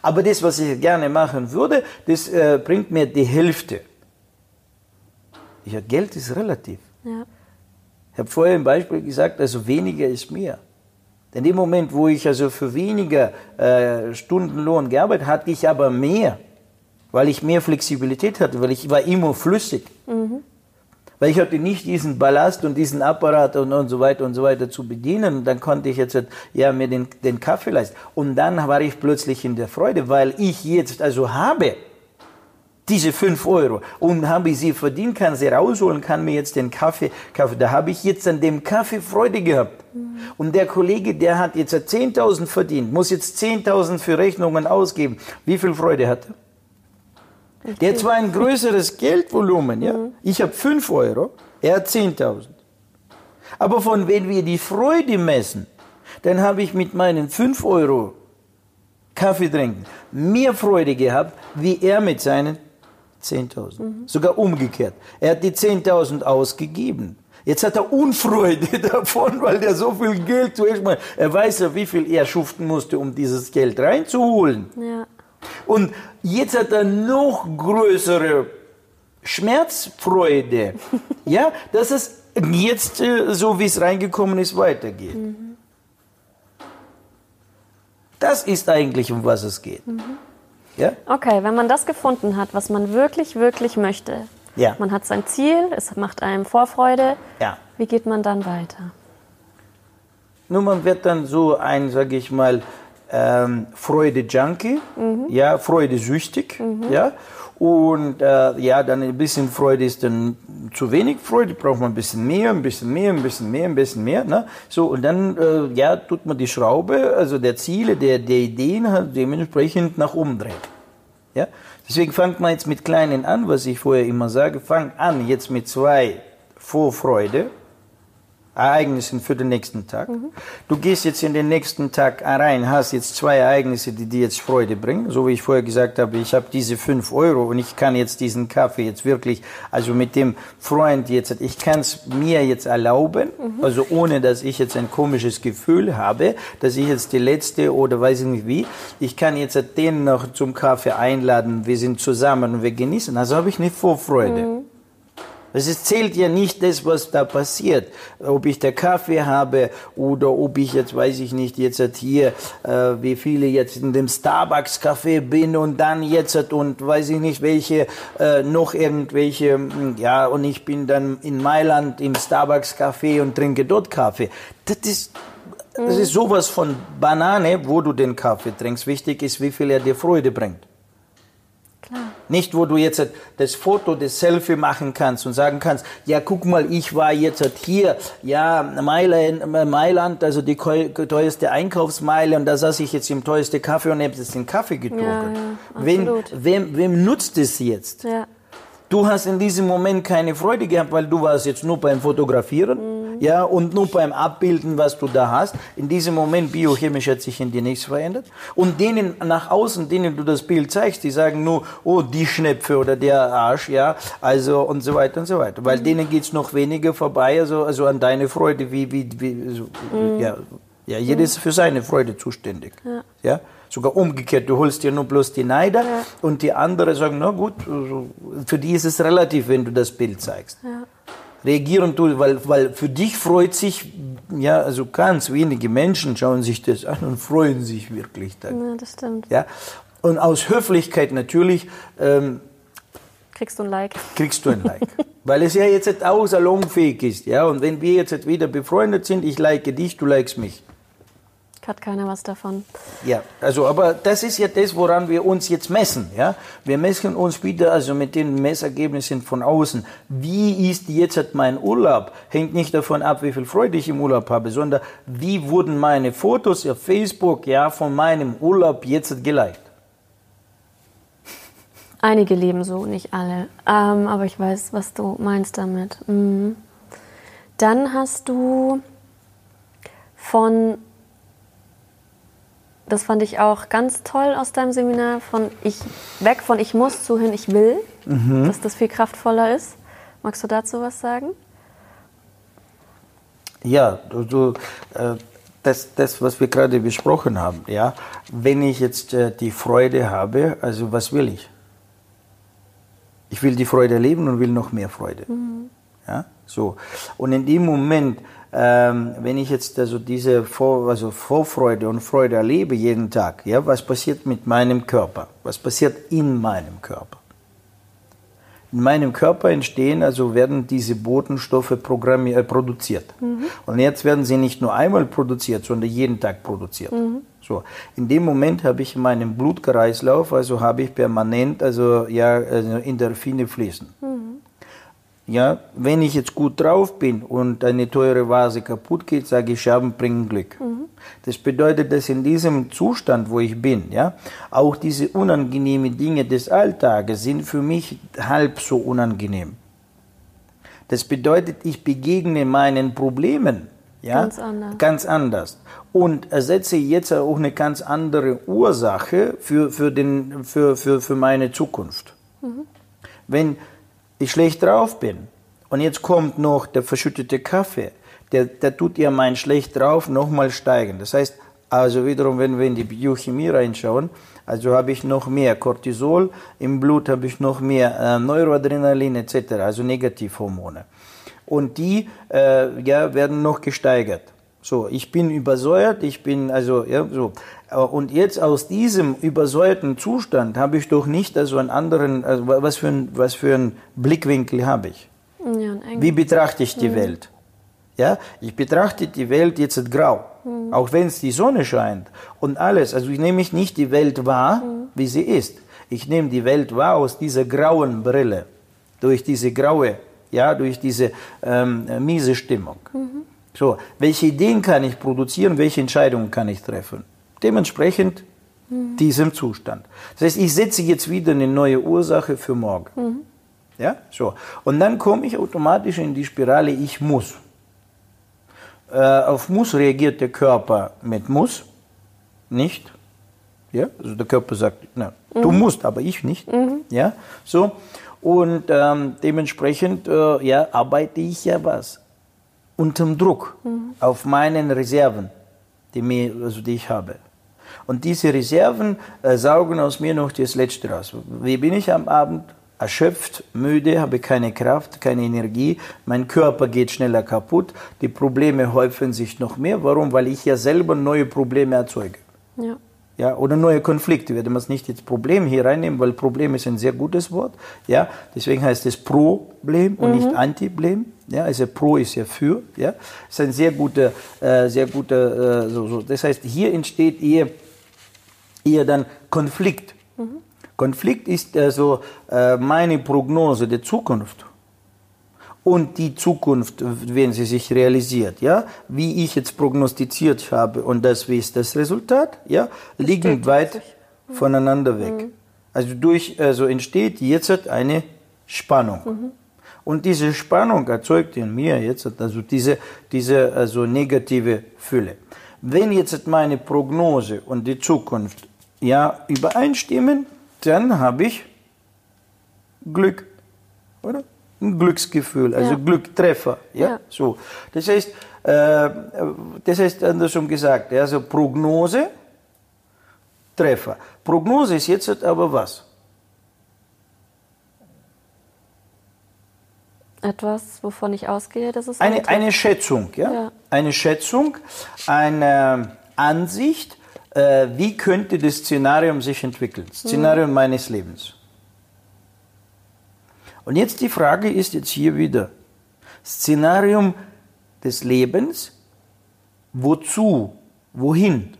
Aber das, was ich gerne machen würde, das äh, bringt mir die Hälfte. Ja, Geld ist relativ. Ja. Ich habe vorher im Beispiel gesagt, also weniger ist mehr. In dem Moment, wo ich also für weniger äh, Stundenlohn gearbeitet hatte ich aber mehr, weil ich mehr Flexibilität hatte, weil ich war immer flüssig. Mhm. Weil ich hatte nicht diesen Ballast und diesen Apparat und, und so weiter und so weiter zu bedienen. Und dann konnte ich jetzt ja mir den, den Kaffee leisten. Und dann war ich plötzlich in der Freude, weil ich jetzt also habe diese 5 Euro und habe ich sie verdient, kann sie rausholen, kann mir jetzt den Kaffee kaufen. Da habe ich jetzt an dem Kaffee Freude gehabt. Mhm. Und der Kollege, der hat jetzt 10.000 verdient, muss jetzt 10.000 für Rechnungen ausgeben. Wie viel Freude hat er? Der hat zwar ein größeres (laughs) Geldvolumen, ja. Mhm. Ich habe 5 Euro, er hat 10.000. Aber von wenn wir die Freude messen, dann habe ich mit meinen 5 Euro Kaffee trinken mehr Freude gehabt, wie er mit seinen 10.000. Mhm. Sogar umgekehrt. Er hat die 10.000 ausgegeben. Jetzt hat er Unfreude (laughs) davon, weil er so viel Geld zuerst mal, er weiß ja, wie viel er schuften musste, um dieses Geld reinzuholen. Ja. Und jetzt hat er noch größere Schmerzfreude, (laughs) ja, dass es jetzt, äh, so wie es reingekommen ist, weitergeht. Mhm. Das ist eigentlich, um was es geht. Mhm. Ja? Okay, wenn man das gefunden hat, was man wirklich, wirklich möchte, ja. man hat sein Ziel, es macht einem Vorfreude, ja. wie geht man dann weiter? Nun, man wird dann so ein, sage ich mal, ähm, Freude-Junkie, mhm. ja, Freude-süchtig, mhm. ja, und äh, ja, dann ein bisschen Freude ist dann zu wenig Freude, braucht man ein bisschen mehr, ein bisschen mehr, ein bisschen mehr, ein bisschen mehr. Ne? So, und dann äh, ja, tut man die Schraube, also der Ziele, der, der Ideen halt dementsprechend nach oben drehen. Ja? Deswegen fangt man jetzt mit Kleinen an, was ich vorher immer sage, fang an jetzt mit zwei Vorfreude Ereignissen für den nächsten Tag. Mhm. Du gehst jetzt in den nächsten Tag rein, hast jetzt zwei Ereignisse, die dir jetzt Freude bringen. So wie ich vorher gesagt habe, ich habe diese fünf Euro und ich kann jetzt diesen Kaffee jetzt wirklich, also mit dem Freund jetzt, ich kann es mir jetzt erlauben, mhm. also ohne dass ich jetzt ein komisches Gefühl habe, dass ich jetzt die letzte oder weiß ich nicht wie, ich kann jetzt den noch zum Kaffee einladen, wir sind zusammen und wir genießen. Also habe ich eine Vorfreude. Mhm. Es zählt ja nicht das, was da passiert. Ob ich der Kaffee habe oder ob ich jetzt, weiß ich nicht, jetzt hier, äh, wie viele jetzt in dem Starbucks-Café bin und dann jetzt und weiß ich nicht, welche, äh, noch irgendwelche, hm, ja, und ich bin dann in Mailand im Starbucks-Café und trinke dort Kaffee. Das ist, das ist sowas von Banane, wo du den Kaffee trinkst. Wichtig ist, wie viel er dir Freude bringt. Nicht, wo du jetzt das Foto, das Selfie machen kannst und sagen kannst, ja, guck mal, ich war jetzt hier, ja, Mailand, Mailand also die teuerste Einkaufsmeile und da saß ich jetzt im teuersten Kaffee und habe jetzt den Kaffee getrunken. Ja, ja, wem, wem, wem nutzt es jetzt? Ja. Du hast in diesem Moment keine Freude gehabt, weil du warst jetzt nur beim Fotografieren, mhm. ja, und nur beim Abbilden, was du da hast. In diesem Moment biochemisch hat sich in dir nichts verändert. Und denen nach außen, denen du das Bild zeigst, die sagen nur, oh, die Schnepfe oder der Arsch, ja, also und so weiter und so weiter. Weil mhm. denen geht's noch weniger vorbei, also, also an deine Freude, wie, wie, wie, so, mhm. ja, ja, jeder ist für seine Freude zuständig, ja. ja? Sogar umgekehrt, du holst dir nur bloß die Neider ja. und die anderen sagen, na gut, für die ist es relativ, wenn du das Bild zeigst. Ja. Reagieren tun, weil, weil für dich freut sich, ja, also ganz wenige Menschen schauen sich das an und freuen sich wirklich dann. Ja, das stimmt. Ja? Und aus Höflichkeit natürlich. Ähm, kriegst du ein Like. Kriegst du ein Like. (laughs) weil es ja jetzt auch salonfähig ist, ja. Und wenn wir jetzt wieder befreundet sind, ich like dich, du likest mich hat keiner was davon. Ja, also aber das ist ja das, woran wir uns jetzt messen. Ja? Wir messen uns wieder also mit den Messergebnissen von außen. Wie ist jetzt mein Urlaub? Hängt nicht davon ab, wie viel Freude ich im Urlaub habe, sondern wie wurden meine Fotos auf Facebook ja, von meinem Urlaub jetzt geliked? Einige leben so, nicht alle. Ähm, aber ich weiß, was du meinst damit. Mhm. Dann hast du von das fand ich auch ganz toll aus deinem Seminar, von ich weg von ich muss zu hin ich will, mhm. dass das viel kraftvoller ist. Magst du dazu was sagen? Ja, du, du äh, das, das, was wir gerade besprochen haben, ja, wenn ich jetzt äh, die Freude habe, also was will ich? Ich will die Freude erleben und will noch mehr Freude. Mhm. Ja, so. Und in dem Moment, ähm, wenn ich jetzt also diese Vor, also Vorfreude und Freude erlebe jeden Tag, ja, was passiert mit meinem Körper? Was passiert in meinem Körper? In meinem Körper entstehen, also werden diese Botenstoffe äh, produziert. Mhm. Und jetzt werden sie nicht nur einmal produziert, sondern jeden Tag produziert. Mhm. So, in dem Moment habe ich in meinem Blutkreislauf, also habe ich permanent, also ja, also Endorphine fließen. Mhm. Ja, wenn ich jetzt gut drauf bin und eine teure Vase kaputt geht, sage ich, Scherben bringen Glück. Mhm. Das bedeutet, dass in diesem Zustand, wo ich bin, ja, auch diese unangenehmen Dinge des Alltages sind für mich halb so unangenehm. Das bedeutet, ich begegne meinen Problemen ja, ganz anders. Ganz anders. Und ersetze jetzt auch eine ganz andere Ursache für, für, den, für, für, für meine Zukunft. Mhm. Wenn ich schlecht drauf bin und jetzt kommt noch der verschüttete Kaffee, der, der tut ja mein schlecht drauf nochmal steigen. Das heißt, also wiederum, wenn wir in die Biochemie reinschauen, also habe ich noch mehr Cortisol, im Blut habe ich noch mehr äh, Neuroadrenalin etc., also Negativhormone. Und die äh, ja, werden noch gesteigert. So, ich bin übersäuert, ich bin also ja so. Und jetzt aus diesem übersäuerten Zustand habe ich doch nicht also einen anderen, also was für ein, was für einen Blickwinkel habe ich? Ja, Wie betrachte ich die mhm. Welt? Ja, ich betrachte die Welt jetzt grau, mhm. auch wenn es die Sonne scheint und alles. Also ich nehme nicht die Welt wahr, mhm. wie sie ist. Ich nehme die Welt wahr aus dieser grauen Brille, durch diese graue, ja, durch diese ähm, miese Stimmung. So, welche Ideen kann ich produzieren, welche Entscheidungen kann ich treffen? Dementsprechend mhm. diesem Zustand. Das heißt, ich setze jetzt wieder eine neue Ursache für morgen. Mhm. Ja, so. Und dann komme ich automatisch in die Spirale, ich muss. Äh, auf muss reagiert der Körper mit muss, nicht. Ja, also der Körper sagt, na, mhm. du musst, aber ich nicht. Mhm. Ja, so. Und ähm, dementsprechend äh, ja, arbeite ich ja was unterm Druck mhm. auf meinen Reserven, die, mir, also die ich habe. Und diese Reserven äh, saugen aus mir noch das Letzte raus. Wie bin ich am Abend? Erschöpft, müde, habe keine Kraft, keine Energie, mein Körper geht schneller kaputt, die Probleme häufen sich noch mehr. Warum? Weil ich ja selber neue Probleme erzeuge. Ja ja, oder neue Konflikte. Werde man es nicht jetzt Problem hier reinnehmen, weil Problem ist ein sehr gutes Wort. Ja, deswegen heißt es Problem und mhm. nicht Antiblem. Ja, also Pro ist ja für. Ja, ist ein sehr guter, äh, sehr guter. Äh, so, so. Das heißt, hier entsteht eher, eher dann Konflikt. Mhm. Konflikt ist also äh, meine Prognose der Zukunft und die Zukunft, wenn sie sich realisiert, ja, wie ich jetzt prognostiziert habe und das, wie ist das Resultat, ja, liegen weit sich. voneinander weg. Mhm. Also durch, also entsteht jetzt eine Spannung. Mhm. Und diese Spannung erzeugt in mir jetzt also diese, diese also negative Fülle. Wenn jetzt meine Prognose und die Zukunft ja übereinstimmen, dann habe ich Glück, oder? Ein Glücksgefühl, also ja. Glücktreffer, ja? ja? So. Das heißt, äh, das heißt andersrum gesagt, also Prognose, Treffer. Prognose ist jetzt aber was? Etwas, wovon ich ausgehe, dass es eine, eine Schätzung, ja? ja? Eine Schätzung, eine Ansicht, äh, wie könnte das Szenarium sich entwickeln? Szenarium mhm. meines Lebens. Und jetzt die Frage ist jetzt hier wieder, Szenarium des Lebens, wozu, wohin?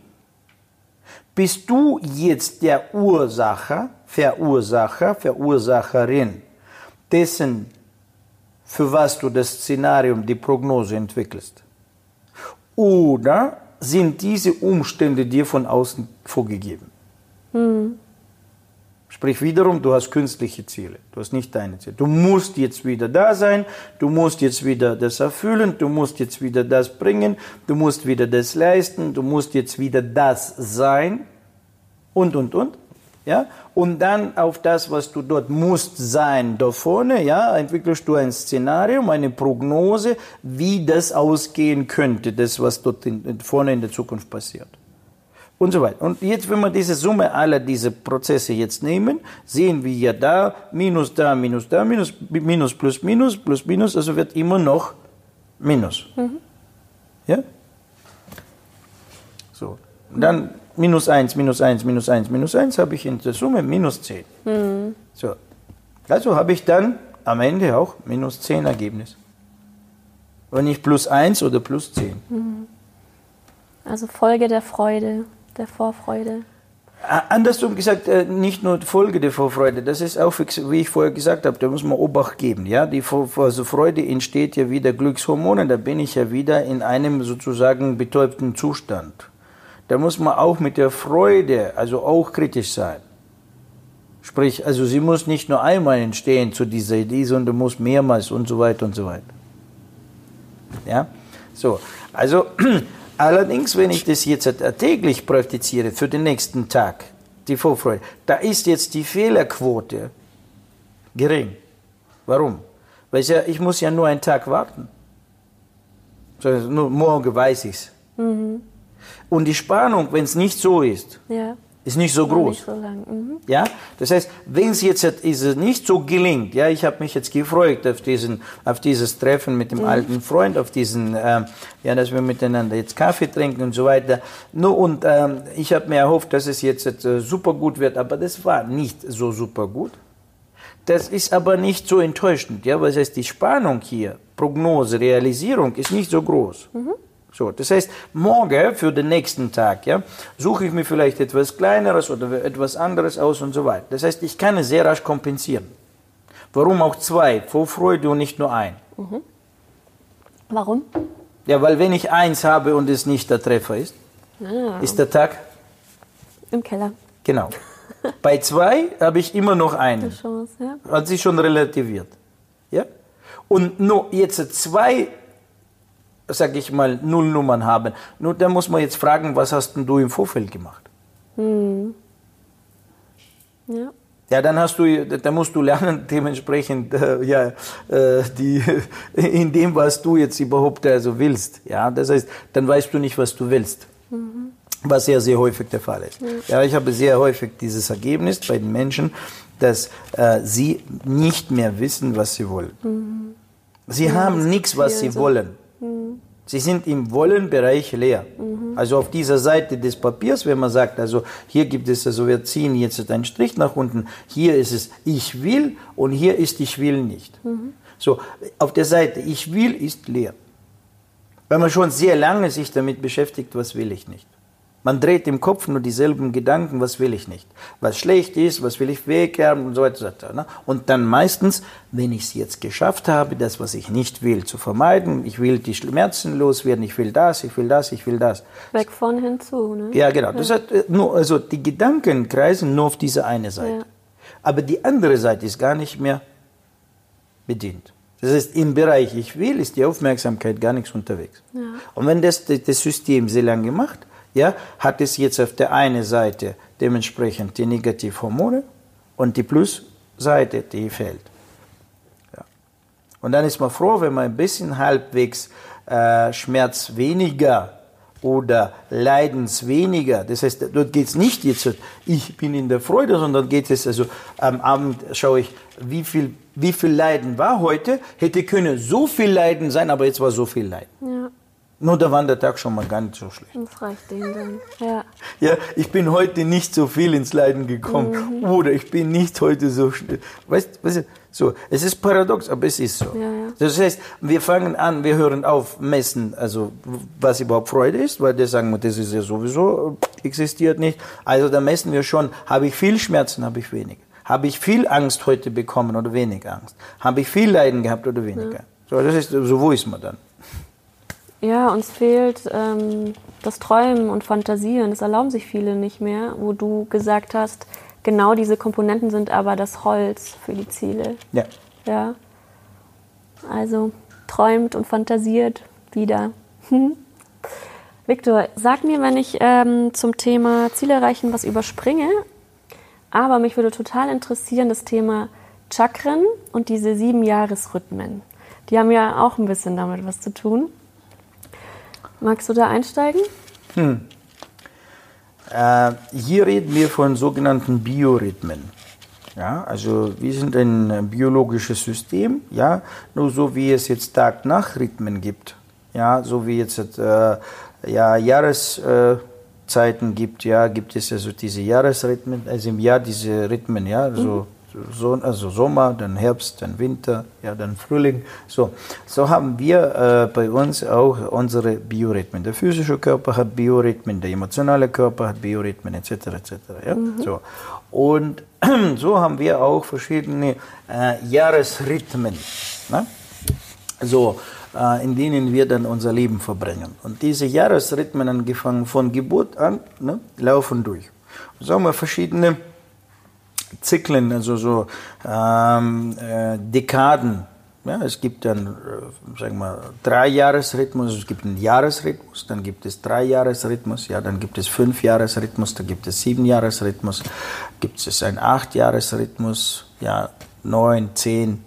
Bist du jetzt der Ursacher, Verursacher, Verursacherin dessen für was du das Szenarium, die Prognose entwickelst? Oder sind diese Umstände dir von außen vorgegeben? Mhm. Sprich wiederum, du hast künstliche Ziele, du hast nicht deine Ziele. Du musst jetzt wieder da sein, du musst jetzt wieder das erfüllen, du musst jetzt wieder das bringen, du musst wieder das leisten, du musst jetzt wieder das sein und, und, und ja, und dann auf das, was du dort musst sein, da vorne, ja, entwickelst du ein Szenarium, eine Prognose, wie das ausgehen könnte, das, was dort in, vorne in der Zukunft passiert. Und so weiter. Und jetzt, wenn wir diese Summe aller dieser Prozesse jetzt nehmen, sehen wir ja da, minus da, minus da, minus, minus, plus, minus, plus, minus, also wird immer noch Minus. Mhm. Ja? So. Und dann minus 1, minus 1, minus 1, minus 1 habe ich in der Summe minus 10. Mhm. So. Also habe ich dann am Ende auch minus 10 Ergebnis. Und nicht plus 1 oder plus 10. Mhm. Also Folge der Freude, der Vorfreude. Andersrum gesagt, äh, nicht nur Folge der Vorfreude, das ist auch, wie ich vorher gesagt habe, da muss man Obacht geben. Ja? Die also Freude entsteht ja wieder Glückshormone, da bin ich ja wieder in einem sozusagen betäubten Zustand da muss man auch mit der Freude, also auch kritisch sein. Sprich, also sie muss nicht nur einmal entstehen zu dieser Idee, sondern muss mehrmals und so weiter und so weiter. Ja, so. Also, (clears throat) allerdings, wenn ich das jetzt täglich praktiziere für den nächsten Tag, die Vorfreude, da ist jetzt die Fehlerquote gering. Warum? Weil ich, ja, ich muss ja nur einen Tag warten. Also nur morgen weiß ich es. Mhm. Und die Spannung, wenn es nicht so ist, ja. ist nicht so groß. Nicht so mhm. Ja, das heißt, wenn es jetzt ist nicht so gelingt, ja, ich habe mich jetzt gefreut auf diesen, auf dieses Treffen mit dem mhm. alten Freund, auf diesen, ähm, ja, dass wir miteinander jetzt Kaffee trinken und so weiter. Nur und ähm, ich habe mir erhofft, dass es jetzt äh, super gut wird, aber das war nicht so super gut. Das ist aber nicht so enttäuschend, ja, weil das heißt, die Spannung hier, Prognose, Realisierung ist nicht so groß. Mhm. So, das heißt, morgen für den nächsten Tag ja, suche ich mir vielleicht etwas Kleineres oder etwas anderes aus und so weiter. Das heißt, ich kann es sehr rasch kompensieren. Warum auch zwei? Vorfreude und nicht nur ein. Mhm. Warum? Ja, weil wenn ich eins habe und es nicht der Treffer ist, ah. ist der Tag im Keller. Genau. (laughs) Bei zwei habe ich immer noch einen. Chance, ja. Hat sich schon relativiert. Ja? Und nur jetzt zwei sage ich mal, Nullnummern haben. Nur da muss man jetzt fragen, was hast denn du im Vorfeld gemacht? Hm. Ja. Ja, dann hast du, da musst du lernen, (laughs) dementsprechend, äh, ja, äh, die, (laughs) in dem, was du jetzt überhaupt also willst. Ja, das heißt, dann weißt du nicht, was du willst. Mhm. Was ja sehr häufig der Fall ist. Mhm. Ja, ich habe sehr häufig dieses Ergebnis bei den Menschen, dass äh, sie nicht mehr wissen, was sie wollen. Mhm. Sie ja, haben nichts, was sie so. wollen. Sie sind im Wollenbereich leer. Mhm. Also auf dieser Seite des Papiers, wenn man sagt, also hier gibt es, also wir ziehen jetzt einen Strich nach unten, hier ist es ich will und hier ist ich will nicht. Mhm. So, auf der Seite ich will ist leer. Weil man schon sehr lange sich damit beschäftigt, was will ich nicht. Man dreht im Kopf nur dieselben Gedanken, was will ich nicht. Was schlecht ist, was will ich weghaben und so weiter. Ne? Und dann meistens, wenn ich es jetzt geschafft habe, das, was ich nicht will, zu vermeiden, ich will die Schmerzen loswerden, ich will das, ich will das, ich will das. Weg von hinzu, ne? Ja, genau. Das hat äh, nur, also die Gedanken kreisen nur auf diese eine Seite. Ja. Aber die andere Seite ist gar nicht mehr bedient. Das heißt, im Bereich ich will, ist die Aufmerksamkeit gar nichts unterwegs. Ja. Und wenn das das System sehr lange macht, ja, hat es jetzt auf der einen Seite dementsprechend die Negativhormone und die Plusseite, die fehlt. Ja. Und dann ist man froh, wenn man ein bisschen halbwegs äh, Schmerz weniger oder Leidens weniger. Das heißt, dort geht es nicht jetzt, ich bin in der Freude, sondern geht es also am Abend schaue ich, wie viel, wie viel Leiden war heute, hätte können so viel Leiden sein, aber jetzt war so viel Leiden. Ja. Nur da war der Tag schon mal gar nicht so schlecht. Das reicht denen dann, ja. Ja, ich bin heute nicht so viel ins Leiden gekommen. Mhm. Oder ich bin nicht heute so schnell. Weißt du, so, es ist paradox, aber es ist so. Ja, ja. Das heißt, wir fangen an, wir hören auf, messen, also was überhaupt Freude ist, weil die sagen, das ist ja sowieso, existiert nicht. Also da messen wir schon, habe ich viel Schmerzen, habe ich wenig. Habe ich viel Angst heute bekommen oder wenig Angst? Habe ich viel Leiden gehabt oder weniger? Ja. So, das ist, so wo ist man dann? Ja, uns fehlt ähm, das Träumen und Fantasieren. Das erlauben sich viele nicht mehr, wo du gesagt hast, genau diese Komponenten sind aber das Holz für die Ziele. Ja. Ja. Also träumt und fantasiert wieder. Hm. Viktor, sag mir, wenn ich ähm, zum Thema Ziele erreichen was überspringe, aber mich würde total interessieren das Thema Chakren und diese sieben Jahresrhythmen. Die haben ja auch ein bisschen damit was zu tun. Magst du da einsteigen? Hm. Äh, hier reden wir von sogenannten Biorhythmen. Ja, also wir sind ein biologisches System, ja, nur so wie es jetzt Tag-Nacht-Rhythmen gibt, ja, so wie jetzt äh, ja, Jahreszeiten gibt, ja, gibt es also diese Jahresrhythmen, also im Jahr diese Rhythmen, ja, so mhm so, also Sommer, dann Herbst, dann Winter, ja, dann Frühling. So, so haben wir äh, bei uns auch unsere Biorhythmen. Der physische Körper hat Biorhythmen, der emotionale Körper hat Biorhythmen, etc. etc. Ja? Mhm. So. Und (clears throat) so haben wir auch verschiedene äh, Jahresrhythmen, ne? so, äh, in denen wir dann unser Leben verbringen. Und diese Jahresrhythmen, angefangen von Geburt an, ne, laufen durch. So haben wir verschiedene Zyklen, also so ähm, äh, Dekaden. Ja, es gibt dann, äh, sagen wir, drei Jahresrhythmus, es gibt einen Jahresrhythmus, dann gibt es drei Jahresrhythmus, ja, dann gibt es fünf Jahresrhythmus, dann gibt es sieben Jahresrhythmus, gibt es einen acht Jahresrhythmus, ja, neun, zehn,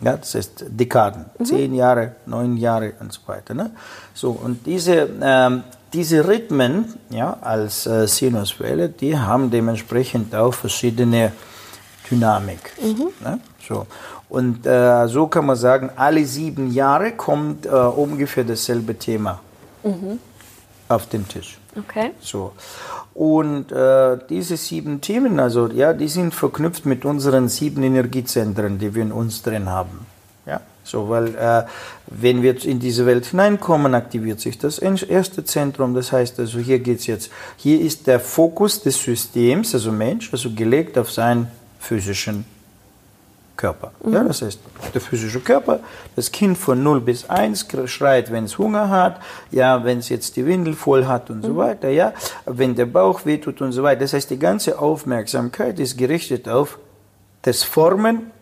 ja, das heißt Dekaden, mhm. zehn Jahre, neun Jahre und so weiter. Ne? So, und diese ähm, diese Rhythmen ja, als äh, Sinuswelle, die haben dementsprechend auch verschiedene Dynamik. Mhm. Ne? So. Und äh, so kann man sagen, alle sieben Jahre kommt äh, ungefähr dasselbe Thema mhm. auf den Tisch. Okay. So. Und äh, diese sieben Themen, also ja, die sind verknüpft mit unseren sieben Energiezentren, die wir in uns drin haben. So, weil äh, wenn wir in diese Welt hineinkommen, aktiviert sich das erste Zentrum. Das heißt also, hier geht's jetzt, hier ist der Fokus des Systems, also Mensch, also gelegt auf seinen physischen Körper. Mhm. Ja, das heißt, der physische Körper, das Kind von 0 bis 1 schreit, wenn es Hunger hat, ja, wenn es jetzt die Windel voll hat und mhm. so weiter, ja, wenn der Bauch wehtut und so weiter. Das heißt, die ganze Aufmerksamkeit ist gerichtet auf das Formen,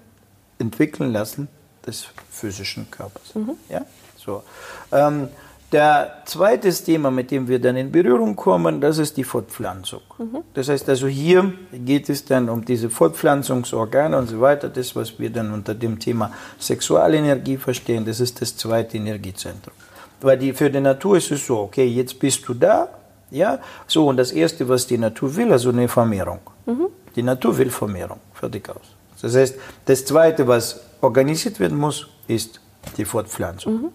entwickeln lassen des physischen Körpers. Mhm. Ja? So. Ähm, der zweite Thema, mit dem wir dann in Berührung kommen, das ist die Fortpflanzung. Mhm. Das heißt also, hier geht es dann um diese Fortpflanzungsorgane und so weiter. Das, was wir dann unter dem Thema Sexualenergie verstehen, das ist das zweite Energiezentrum. Weil die, für die Natur ist es so, okay, jetzt bist du da, ja, so, und das Erste, was die Natur will, also eine Vermehrung. Mhm. Die Natur will Vermehrung, fertig aus. Das heißt, das Zweite, was organisiert werden muss, ist die Fortpflanzung. Mhm.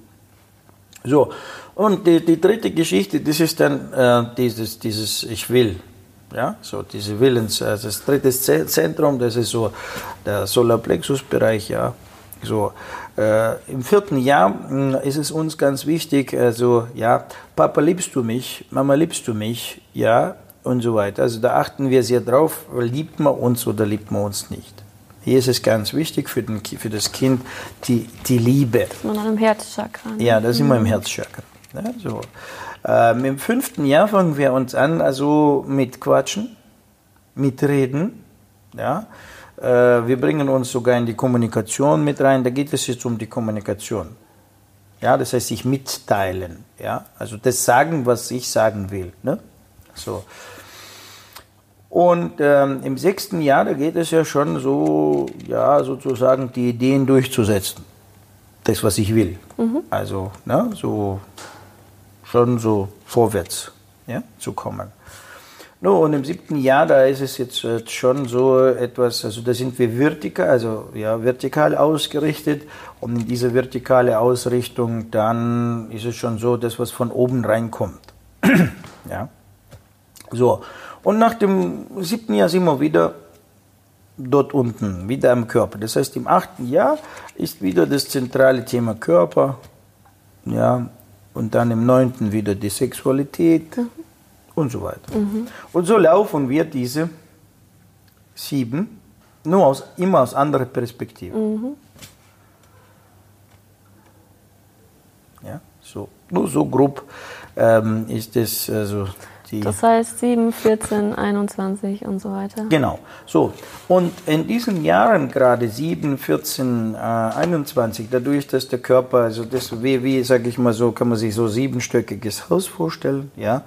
So, und die, die, dritte Geschichte, das ist dann äh, dieses, dieses Ich will. Ja, so diese Willens, also das dritte Zentrum, das ist so der Solarplexus-Bereich, ja. So, äh, im vierten Jahr mh, ist es uns ganz wichtig, also ja, Papa liebst du mich, Mama liebst du mich, ja, und so weiter. Also da achten wir sehr drauf, liebt man uns oder liebt man uns nicht. Hier ist es ganz wichtig für, den, für das Kind die, die Liebe. Dass man an einem Herzchakra. ne? Ja, da sind wir im Herzchakra. Ja, so. ähm, Im fünften Jahr fangen wir uns an, also mit Quatschen, mit Reden. Ja. Äh, wir bringen uns sogar in die Kommunikation mit rein. Da geht es jetzt um die Kommunikation. Ja, das heißt, sich mitteilen. Ja, also das sagen, was ich sagen will. Ne? So. Und ähm, im sechsten Jahr, da geht es ja schon so, ja, sozusagen die Ideen durchzusetzen. Das, was ich will. Also, ne, so schon so vorwärts ja, zu kommen. No, und im siebten Jahr, da ist es jetzt äh, schon so etwas, also da sind wir vertikal, also ja, vertikal ausgerichtet. Und in diese vertikale Ausrichtung, dann ist es schon so, das, was von oben reinkommt. (clears throat) ja. So, und nach dem siebten Jahr sind wir wieder dort unten, wieder am Körper. Das heißt, im achten Jahr ist wieder das zentrale Thema Körper, ja, und dann im neunten wieder die Sexualität und so weiter. Und so laufen wir diese sieben, nur aus, immer aus anderer Perspektive. Ja, so, nur so grob ähm, ist es, also die. Das heißt 7, 14, 21 und so weiter. Genau. So. Und in diesen Jahren gerade 7, 14, äh, 21, dadurch, dass der Körper, also das wie, wie sage ich mal so, kann man sich so siebenstöckiges Haus vorstellen. Ja.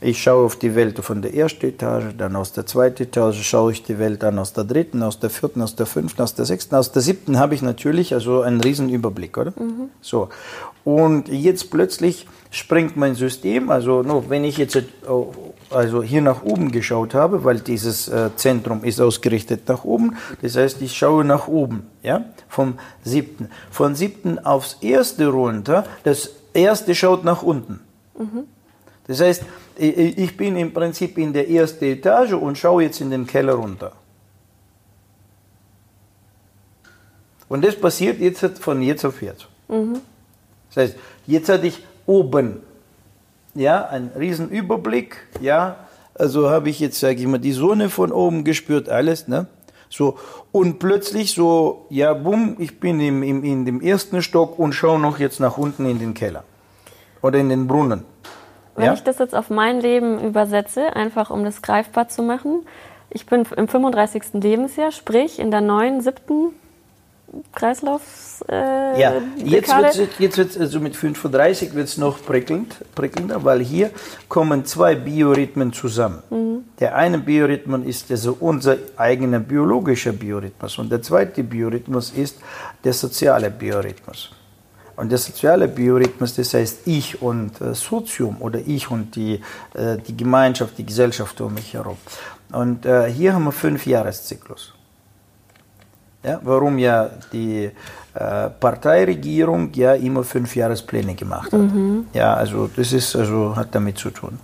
Ich schaue auf die Welt von der ersten Etage, dann aus der zweiten Etage schaue ich die Welt an aus der dritten, aus der vierten, aus der fünften, aus der sechsten, aus der siebten habe ich natürlich also einen riesen Überblick, oder? So. Und jetzt plötzlich springt mein System, also no, wenn ich jetzt äh, also hier nach oben geschaut habe, weil dieses äh, Zentrum ist ausgerichtet nach oben, das heißt, ich schaue nach oben, ja, vom siebten. Von siebten aufs erste runter, das erste schaut nach unten. Das heißt, ich ich bin im Prinzip in der ersten Etage und schaue jetzt in den Keller runter. Und das passiert jetzt von jetzt auf jetzt. Das heißt, jetzt hatte ich oben ja, einen riesen Überblick, ja, also habe ich jetzt, sage ich mal, die Sonne von oben gespürt, alles, ne? So, und plötzlich so, ja, bumm, ich bin im, im, in dem ersten Stock und schaue noch jetzt nach unten in den Keller. Oder in den Brunnen. Wenn Ja? ich das jetzt auf mein Leben übersetze, einfach um das greifbar zu machen, ich bin im 35. Lebensjahr, sprich in der neuen, siebten Kreislaufs. Äh, Ja, jetzt wird jetzt wird's, also mit 35 wird es noch prickelnd, prickelnder, weil hier kommen zwei Biorhythmen zusammen. Der eine Biorhythmus ist also unser eigener biologischer Biorhythmus und der zweite Biorhythmus ist der soziale Biorhythmus. Und der soziale Biorhythmus, das heißt ich und äh, Sozium oder ich und die, äh, die Gemeinschaft, die Gesellschaft um mich herum. Und äh, hier haben wir fünf Jahreszyklus. Ja, warum ja die äh, Parteiregierung ja immer fünf Jahrespläne gemacht hat. Ja, also das ist also hat damit zu tun.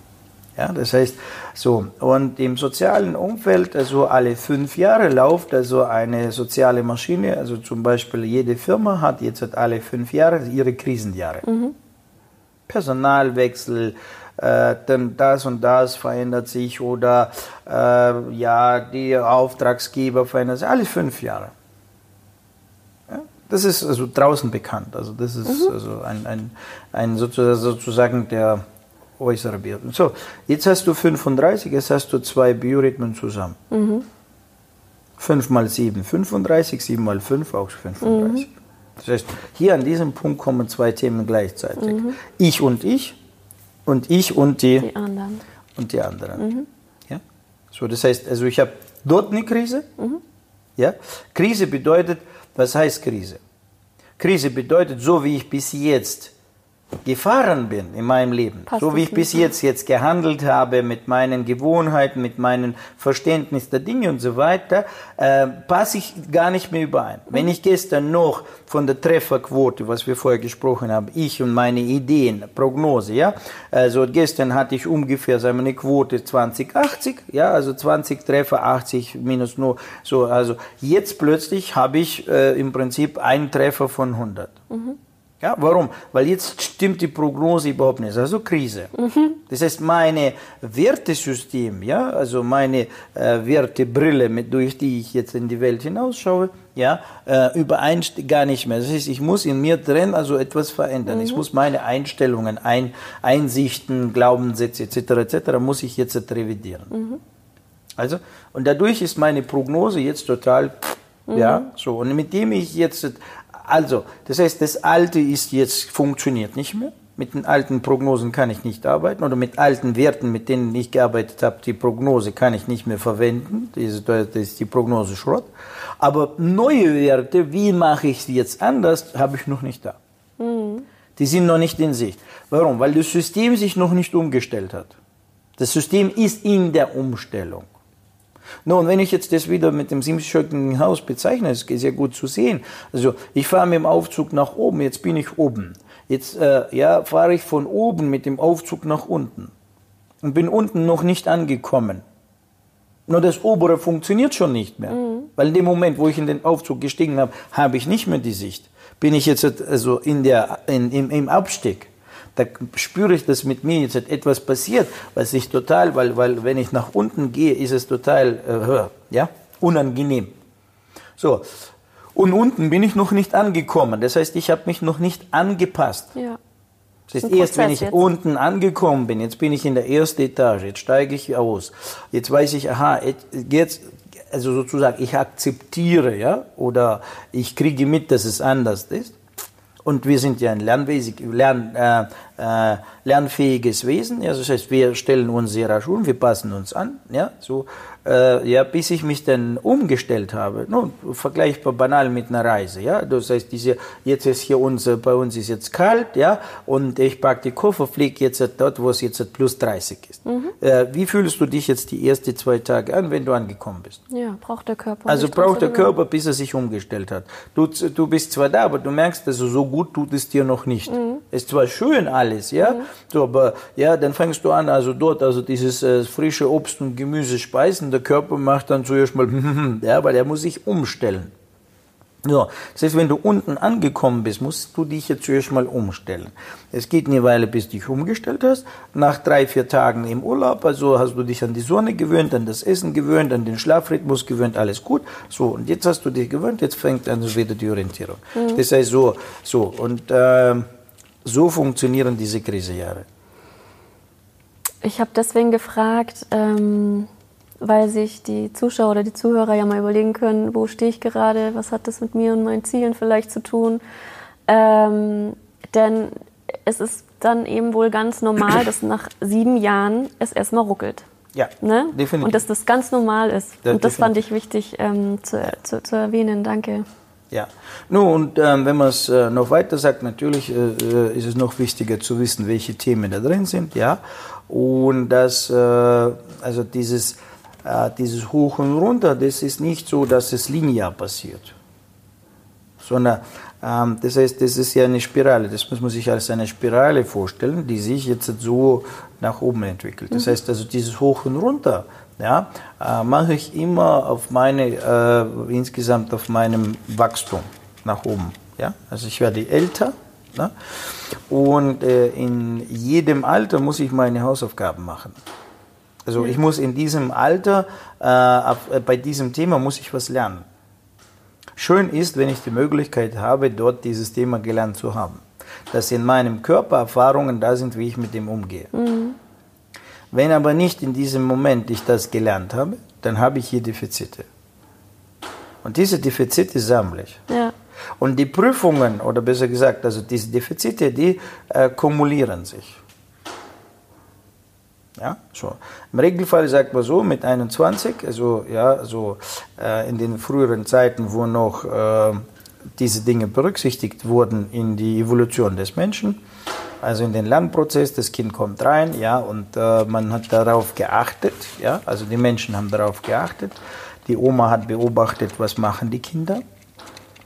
Ja, das heißt so und im sozialen Umfeld also alle fünf Jahre läuft also eine soziale Maschine. Also zum Beispiel jede Firma hat jetzt hat alle fünf Jahre ihre Krisenjahre. Personalwechsel, äh, dann das und das verändert sich oder äh, ja, die Auftragsgeber verändern sich alle fünf Jahre. Das ist also draußen bekannt. Also das ist also ein, ein, ein sozusagen, der äußere Biorhythmus. So, jetzt hast du 35, jetzt hast du zwei Biorhythmen zusammen. 5 mal 7, 35, 7 mal 5, auch 35. Das heißt, hier an diesem Punkt kommen zwei Themen gleichzeitig. Ich und ich und ich und die, Die anderen. und die anderen. Ja? So, das heißt, also ich habe dort eine Krise. Ja? Krise bedeutet, was heißt Krise? Krise bedeutet, so wie ich bis jetzt gefahren bin in meinem Leben, Passt so wie ich bis jetzt jetzt gehandelt habe mit meinen Gewohnheiten, mit meinem Verständnis der Dinge und so weiter, äh, passe ich gar nicht mehr überein. Wenn ich gestern noch von der Trefferquote, was wir vorher gesprochen haben, ich und meine Ideen, Prognose, ja, also gestern hatte ich ungefähr sagen wir, eine Quote 20, 80, ja, also 20 Treffer, 80 minus nur, so, also jetzt plötzlich habe ich äh, im Prinzip einen Treffer von 100. Ja, warum? Weil jetzt stimmt die Prognose überhaupt nicht. Also Krise. Das heißt, meine Wertesystem, ja, also meine äh, Wertebrille, mit, durch die ich jetzt in die Welt hinausschaue, ja, äh, übereinstimmt gar nicht mehr. Das heißt, ich muss in mir drin also etwas verändern. Ich muss meine Einstellungen, Ein Einsichten, Glaubenssätze etc. etc. muss ich jetzt revidieren. Also, und dadurch ist meine Prognose jetzt total, ja, so. Und mit dem ich jetzt, also, das heißt, das Alte ist jetzt, funktioniert nicht mehr. Mit den alten Prognosen kann ich nicht arbeiten oder mit alten Werten, mit denen ich gearbeitet habe, die Prognose kann ich nicht mehr verwenden. Das ist, das ist die Prognose Schrott. Aber neue Werte, wie mache ich sie jetzt anders, habe ich noch nicht da. Die sind noch nicht in Sicht. Warum? Weil das System sich noch nicht umgestellt hat. Das System ist in der Umstellung. Nun, wenn ich jetzt das wieder mit dem siebenschöckigen Haus bezeichne, ist sehr gut zu sehen. Also ich fahre mit dem Aufzug nach oben, jetzt bin ich oben. Jetzt äh, ja, fahre ich von oben mit dem Aufzug nach unten und bin unten noch nicht angekommen. Nur das obere funktioniert schon nicht mehr. Weil in dem Moment, wo ich in den Aufzug gestiegen habe, habe ich nicht mehr die Sicht. Bin ich jetzt also in der, in, im, im Abstieg. Da spüre ich, dass mit mir jetzt etwas passiert, was ich total, weil, weil wenn ich nach unten gehe, ist es total äh, ja, unangenehm. So, und unten bin ich noch nicht angekommen. Das heißt, ich habe mich noch nicht angepasst. Ja. Das heißt, Ein erst wenn ich jetzt. unten angekommen bin, jetzt bin ich in der ersten Etage, jetzt steige ich aus, jetzt weiß ich, aha, jetzt, also sozusagen, ich akzeptiere, ja, oder ich kriege mit, dass es anders ist. Und wir sind ja ein lern, äh, äh, lernfähiges Wesen. Ja, das heißt, wir stellen uns rasch um, wir passen uns an. Ja, so, äh, ja, bis ich mich dann umgestellt habe. Nun, vergleichbar banal mit einer Reise. Ja, das heißt, diese, jetzt ist hier unser, bei uns ist jetzt kalt, ja, und ich packe die Koffer, fliege jetzt dort, wo es jetzt plus 30 ist. Äh, wie fühlst du dich jetzt die ersten zwei Tage an, wenn du angekommen bist? Ja, braucht der Körper. Also braucht der. Körper, bis er sich umgestellt hat. Du, du bist zwar da, aber du merkst, also so gut tut es dir noch nicht. Ist zwar schön alles, ja, so, aber ja, dann fängst du an, also dort, also dieses äh, frische Obst und Gemüse speisen. Der Körper macht dann zuerst mal, (laughs) ja, weil er muss sich umstellen. Ja, das heißt, wenn du unten angekommen bist, musst du dich jetzt zuerst mal umstellen. Es geht eine Weile, bis du dich umgestellt hast. Nach drei, vier Tagen im Urlaub, also hast du dich an die Sonne gewöhnt, an das Essen gewöhnt, an den Schlafrhythmus gewöhnt, alles gut. So, und jetzt hast du dich gewöhnt, jetzt fängt an wieder die Orientierung. Das heißt so, so, und ähm, so funktionieren diese Krisejahre. Ich habe deswegen gefragt, ähm, weil sich die Zuschauer oder die Zuhörer ja mal überlegen können, wo stehe ich gerade, was hat das mit mir und meinen Zielen vielleicht zu tun. Ähm, denn es ist dann eben wohl ganz normal, dass nach sieben Jahren es erstmal ruckelt. Ja, Ne? definitiv. Und dass das ganz normal ist. Ja, und das fand definitiv. ich wichtig ähm, zu, zu, zu erwähnen. Danke. Ja, nun und ähm, wenn man es äh, noch weiter sagt, natürlich äh, äh, ist es noch wichtiger zu wissen, welche Themen da drin sind, ja, und dass äh, also dieses dieses Hoch und Runter, das ist nicht so, dass es linear passiert, sondern ähm, das heißt, das ist ja eine Spirale. Das muss man sich als eine Spirale vorstellen, die sich jetzt so nach oben entwickelt. Das heißt also dieses Hoch und Runter, ja, äh, mache ich immer auf meine äh, insgesamt auf meinem Wachstum nach oben. Ja, also ich werde älter. Ne? Und äh, in jedem Alter muss ich meine Hausaufgaben machen. Also ich muss in diesem Alter, äh, äh, bei diesem Thema muss ich was lernen. Schön ist, wenn ich die Möglichkeit habe, dort dieses Thema gelernt zu haben. Dass in meinem Körper Erfahrungen da sind, wie ich mit dem umgehe. Wenn aber nicht in diesem Moment ich das gelernt habe, dann habe ich hier Defizite. Und diese Defizite sammle ich. Ja. Und die Prüfungen, oder besser gesagt, also diese Defizite, die äh, kumulieren sich. Ja, so. Im Regelfall sagt man so, mit 21, also ja, so äh, in den früheren Zeiten, wo noch äh, diese Dinge berücksichtigt wurden in die Evolution des Menschen, Also in den Lernprozess, das Kind kommt rein, ja, und äh, man hat darauf geachtet, ja, also die Menschen haben darauf geachtet. Die Oma hat beobachtet, was machen die Kinder.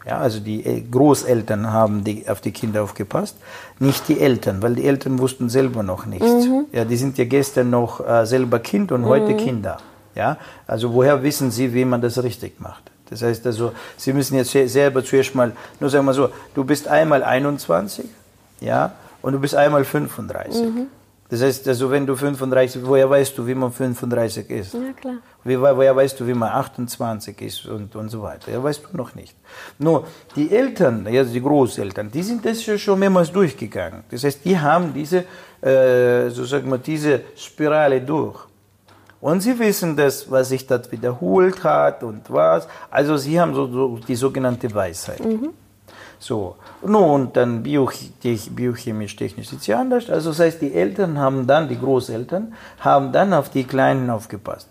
Ja, also die äh, Großeltern haben die, auf die Kinder aufgepasst, nicht die Eltern, weil die Eltern wussten selber noch nichts. Mhm. Ja, die sind ja gestern noch äh, selber Kind und mhm. heute Kinder. Ja, also woher wissen sie, wie man das richtig macht? Das heißt also, sie müssen jetzt selber zuerst mal, nur sagen wir so, du bist einmal 21, ja, und du bist einmal 35. Mhm. Das heißt, also wenn du 35, woher weißt du, wie man 35 ist? Ja, klar. Wie, woher weißt du, wie man 28 ist und, und so weiter? Ja, weißt du noch nicht. Nur die Eltern, also die Großeltern, die sind das schon mehrmals durchgegangen. Das heißt, die haben diese, äh, so sagen wir, diese Spirale durch. Und sie wissen das, was sich dort wiederholt hat und was. Also sie haben so, so die sogenannte Weisheit. Mhm. So, nun, dann biochemisch-technisch ist ja anders. Also das heißt, die Eltern haben dann, die Großeltern, haben dann auf die Kleinen aufgepasst.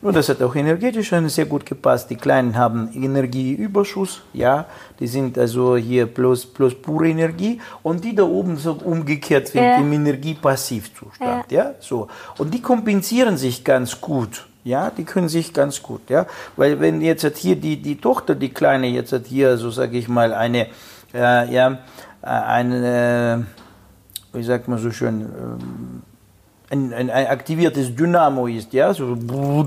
Nur das hat auch energetisch sehr gut gepasst. Die Kleinen haben Energieüberschuss, ja, die sind also hier plus, plus pure Energie und die da oben so umgekehrt sind ja. im Energiepassivzustand, ja. ja, so. Und die kompensieren sich ganz gut, ja, die können sich ganz gut, ja, weil wenn jetzt hier die, die Tochter, die Kleine, jetzt hat hier, so sage ich mal, eine, äh, ja, äh, eine, wie sagt man so schön, ähm, ein, ein, ein, aktiviertes Dynamo ist, ja, so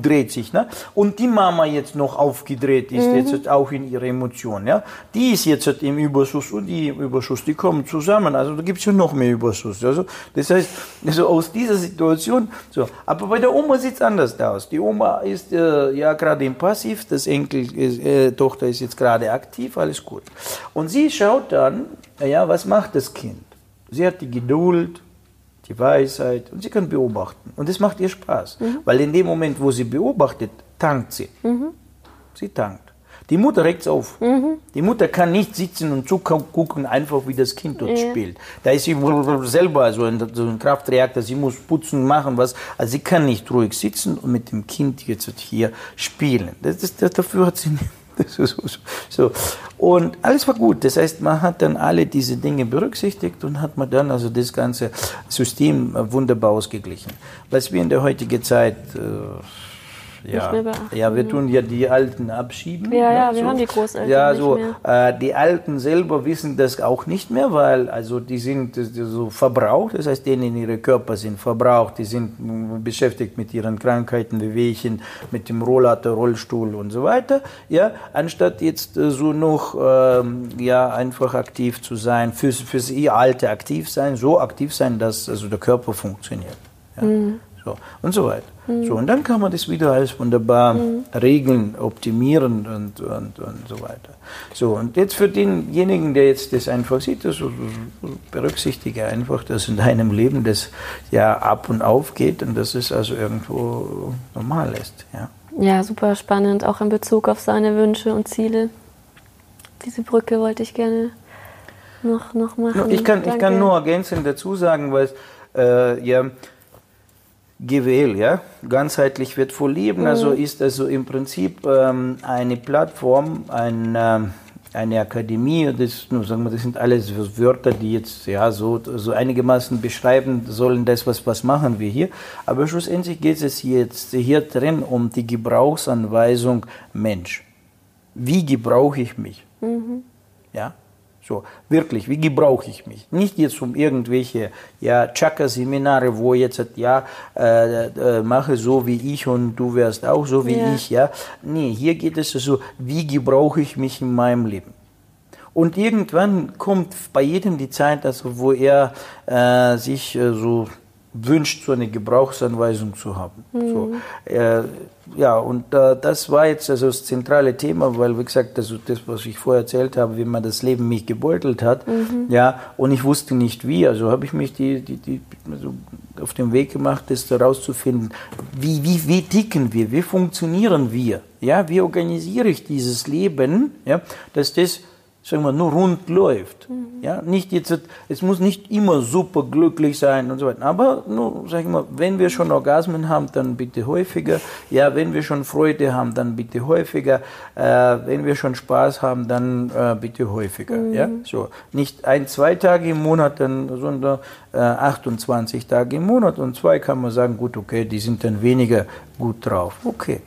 dreht sich, ne? Und die Mama jetzt noch aufgedreht ist, mhm. jetzt auch in ihrer Emotion, ja. Die ist jetzt im Überschuss und die im Überschuss, die kommen zusammen, also da gibt es schon noch mehr Überschuss. Also, das heißt, also aus dieser Situation, so. Aber bei der Oma sieht es anders aus. Die Oma ist äh, ja gerade im Passiv, das Enkel, äh, Tochter ist jetzt gerade aktiv, alles gut. Und sie schaut dann, ja, was macht das Kind? Sie hat die Geduld, die Weisheit und sie kann beobachten. Und das macht ihr Spaß, mhm. weil in dem Moment, wo sie beobachtet, tankt sie. Mhm. Sie tankt. Die Mutter regt es auf. Mhm. Die Mutter kann nicht sitzen und zugucken, einfach wie das Kind dort ja. spielt. Da ist sie selber so ein, so ein Kraftreaktor, sie muss putzen, machen was. Also sie kann nicht ruhig sitzen und mit dem Kind jetzt hier spielen. Das, das, das dafür hat sie nicht (laughs) so. Und alles war gut. Das heißt, man hat dann alle diese Dinge berücksichtigt und hat man dann also das ganze System wunderbar ausgeglichen. Was wir in der heutigen Zeit äh, ja. ja, wir tun ja die Alten abschieben. Ja, ja, wir so. haben die Großeltern. Ja, so äh, die Alten selber wissen das auch nicht mehr, weil also die sind so verbraucht, das heißt, denen ihre Körper sind verbraucht, die sind beschäftigt mit ihren Krankheiten, Wehwehchen, mit dem Rollator, Rollstuhl und so weiter. Ja, anstatt jetzt äh, so noch ähm, ja einfach aktiv zu sein, fürs fürs ihr Alte aktiv sein, so aktiv sein, dass also der Körper funktioniert. Ja. Mhm. So, und so weiter. Mhm. So, und dann kann man das wieder alles wunderbar mhm. regeln, optimieren und, und, und so weiter. So, und jetzt für denjenigen, der jetzt das einfach sieht, also berücksichtige einfach, dass in deinem Leben das ja ab und auf geht und dass es also irgendwo normal ist. Ja, ja super spannend, auch in Bezug auf seine Wünsche und Ziele. Diese Brücke wollte ich gerne noch, noch machen. Ich kann, ich kann nur ergänzend dazu sagen, weil äh, ja, GWL, ja, ganzheitlich wird vor Leben, also mhm. ist also im Prinzip ähm, eine Plattform, ein, äh, eine Akademie, das, nur sagen wir, das sind alles Wörter, die jetzt ja so, so einigermaßen beschreiben sollen, das, was, was machen wir hier. Aber schlussendlich geht es jetzt hier drin um die Gebrauchsanweisung Mensch. Wie gebrauche ich mich? Mhm. Ja, so, wirklich, wie gebrauche ich mich? Nicht jetzt um irgendwelche ja, Chakra-Seminare, wo jetzt ja, äh, äh, mache so wie ich und du wirst auch so wie ja. ich. Ja. Nee, hier geht es so, wie gebrauche ich mich in meinem Leben? Und irgendwann kommt bei jedem die Zeit, also wo er äh, sich äh, so wünscht, so eine Gebrauchsanweisung zu haben. Mhm. So, äh, ja, und äh, das war jetzt also das zentrale Thema, weil, wie gesagt, also das, was ich vorher erzählt habe, wie man das Leben mich gebeutelt hat, mhm. ja, und ich wusste nicht wie, also habe ich mich die, die, die also auf den Weg gemacht, das herauszufinden, wie, wie, wie ticken wir, wie funktionieren wir, ja, wie organisiere ich dieses Leben, ja, dass das sagen wir, nur rund läuft. Mhm. Ja, nicht jetzt, es muss nicht immer super glücklich sein und so weiter. Aber nur, sag ich mal, wenn wir schon Orgasmen haben, dann bitte häufiger. Ja, wenn wir schon Freude haben, dann bitte häufiger. Äh, wenn wir schon Spaß haben, dann äh, bitte häufiger. Mhm. Ja, so. Nicht ein, zwei Tage im Monat, dann, sondern äh, 28 Tage im Monat. Und zwei kann man sagen, gut, okay, die sind dann weniger gut drauf. Okay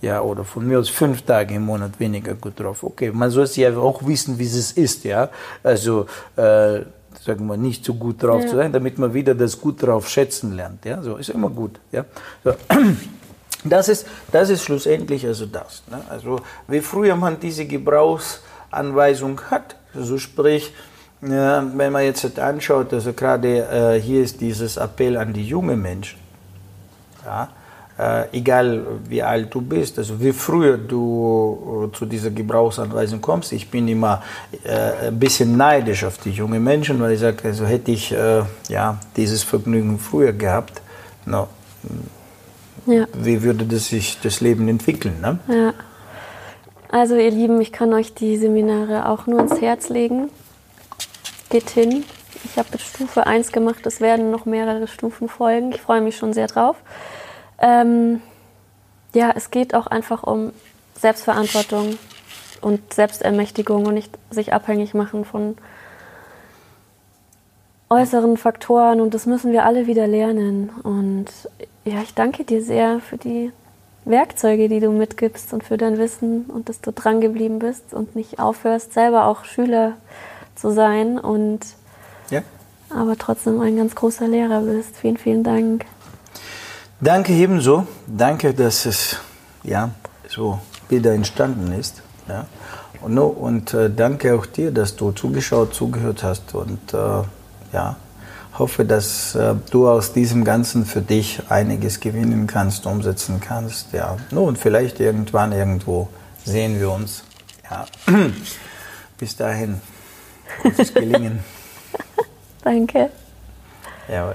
ja, oder von mir aus fünf Tage im Monat weniger gut drauf. Okay, man soll ja auch wissen, wie es ist, ja. Also, äh, sagen wir, nicht so gut drauf ja. zu sein, damit man wieder das gut drauf schätzen lernt, ja. So ist immer gut, ja. So. (clears throat) Das ist, das ist schlussendlich also das. Ne? Also, wie früher man diese Gebrauchsanweisung hat, also sprich, ja, wenn man jetzt anschaut, also gerade äh, hier ist dieses Appell an die jungen Menschen. Ja, äh, egal wie alt du bist, also wie früher du äh, zu dieser Gebrauchsanweisung kommst. Ich bin immer äh, ein bisschen neidisch auf die jungen Menschen, weil ich sage, also hätte ich äh, ja, dieses Vergnügen früher gehabt, no, ja. wie würde das sich das Leben entwickeln? Ne? Ja. Also ihr Lieben, ich kann euch die Seminare auch nur ins Herz legen. Geht hin. Ich habe Stufe 1 gemacht, es werden noch mehrere Stufen folgen. Ich freue mich schon sehr drauf. Ähm, ja, es geht auch einfach um Selbstverantwortung und Selbstermächtigung und nicht sich abhängig machen von äußeren Faktoren und das müssen wir alle wieder lernen. Und ja, ich danke dir sehr für die Werkzeuge, die du mitgibst und für dein Wissen und dass du dran geblieben bist und nicht aufhörst, selber auch Schüler zu sein und ja. aber trotzdem ein ganz großer Lehrer bist. Vielen, vielen Dank. Danke ebenso. Danke, dass es ja, so wieder entstanden ist. Ja. Und, und äh, danke auch dir, dass du zugeschaut, zugehört hast. Und äh, ja, hoffe, dass äh, du aus diesem Ganzen für dich einiges gewinnen kannst, umsetzen kannst. Ja. No, und vielleicht irgendwann irgendwo sehen wir uns. Ja. (clears throat) Bis dahin. Gutes Gelingen. (laughs) danke. Jawohl.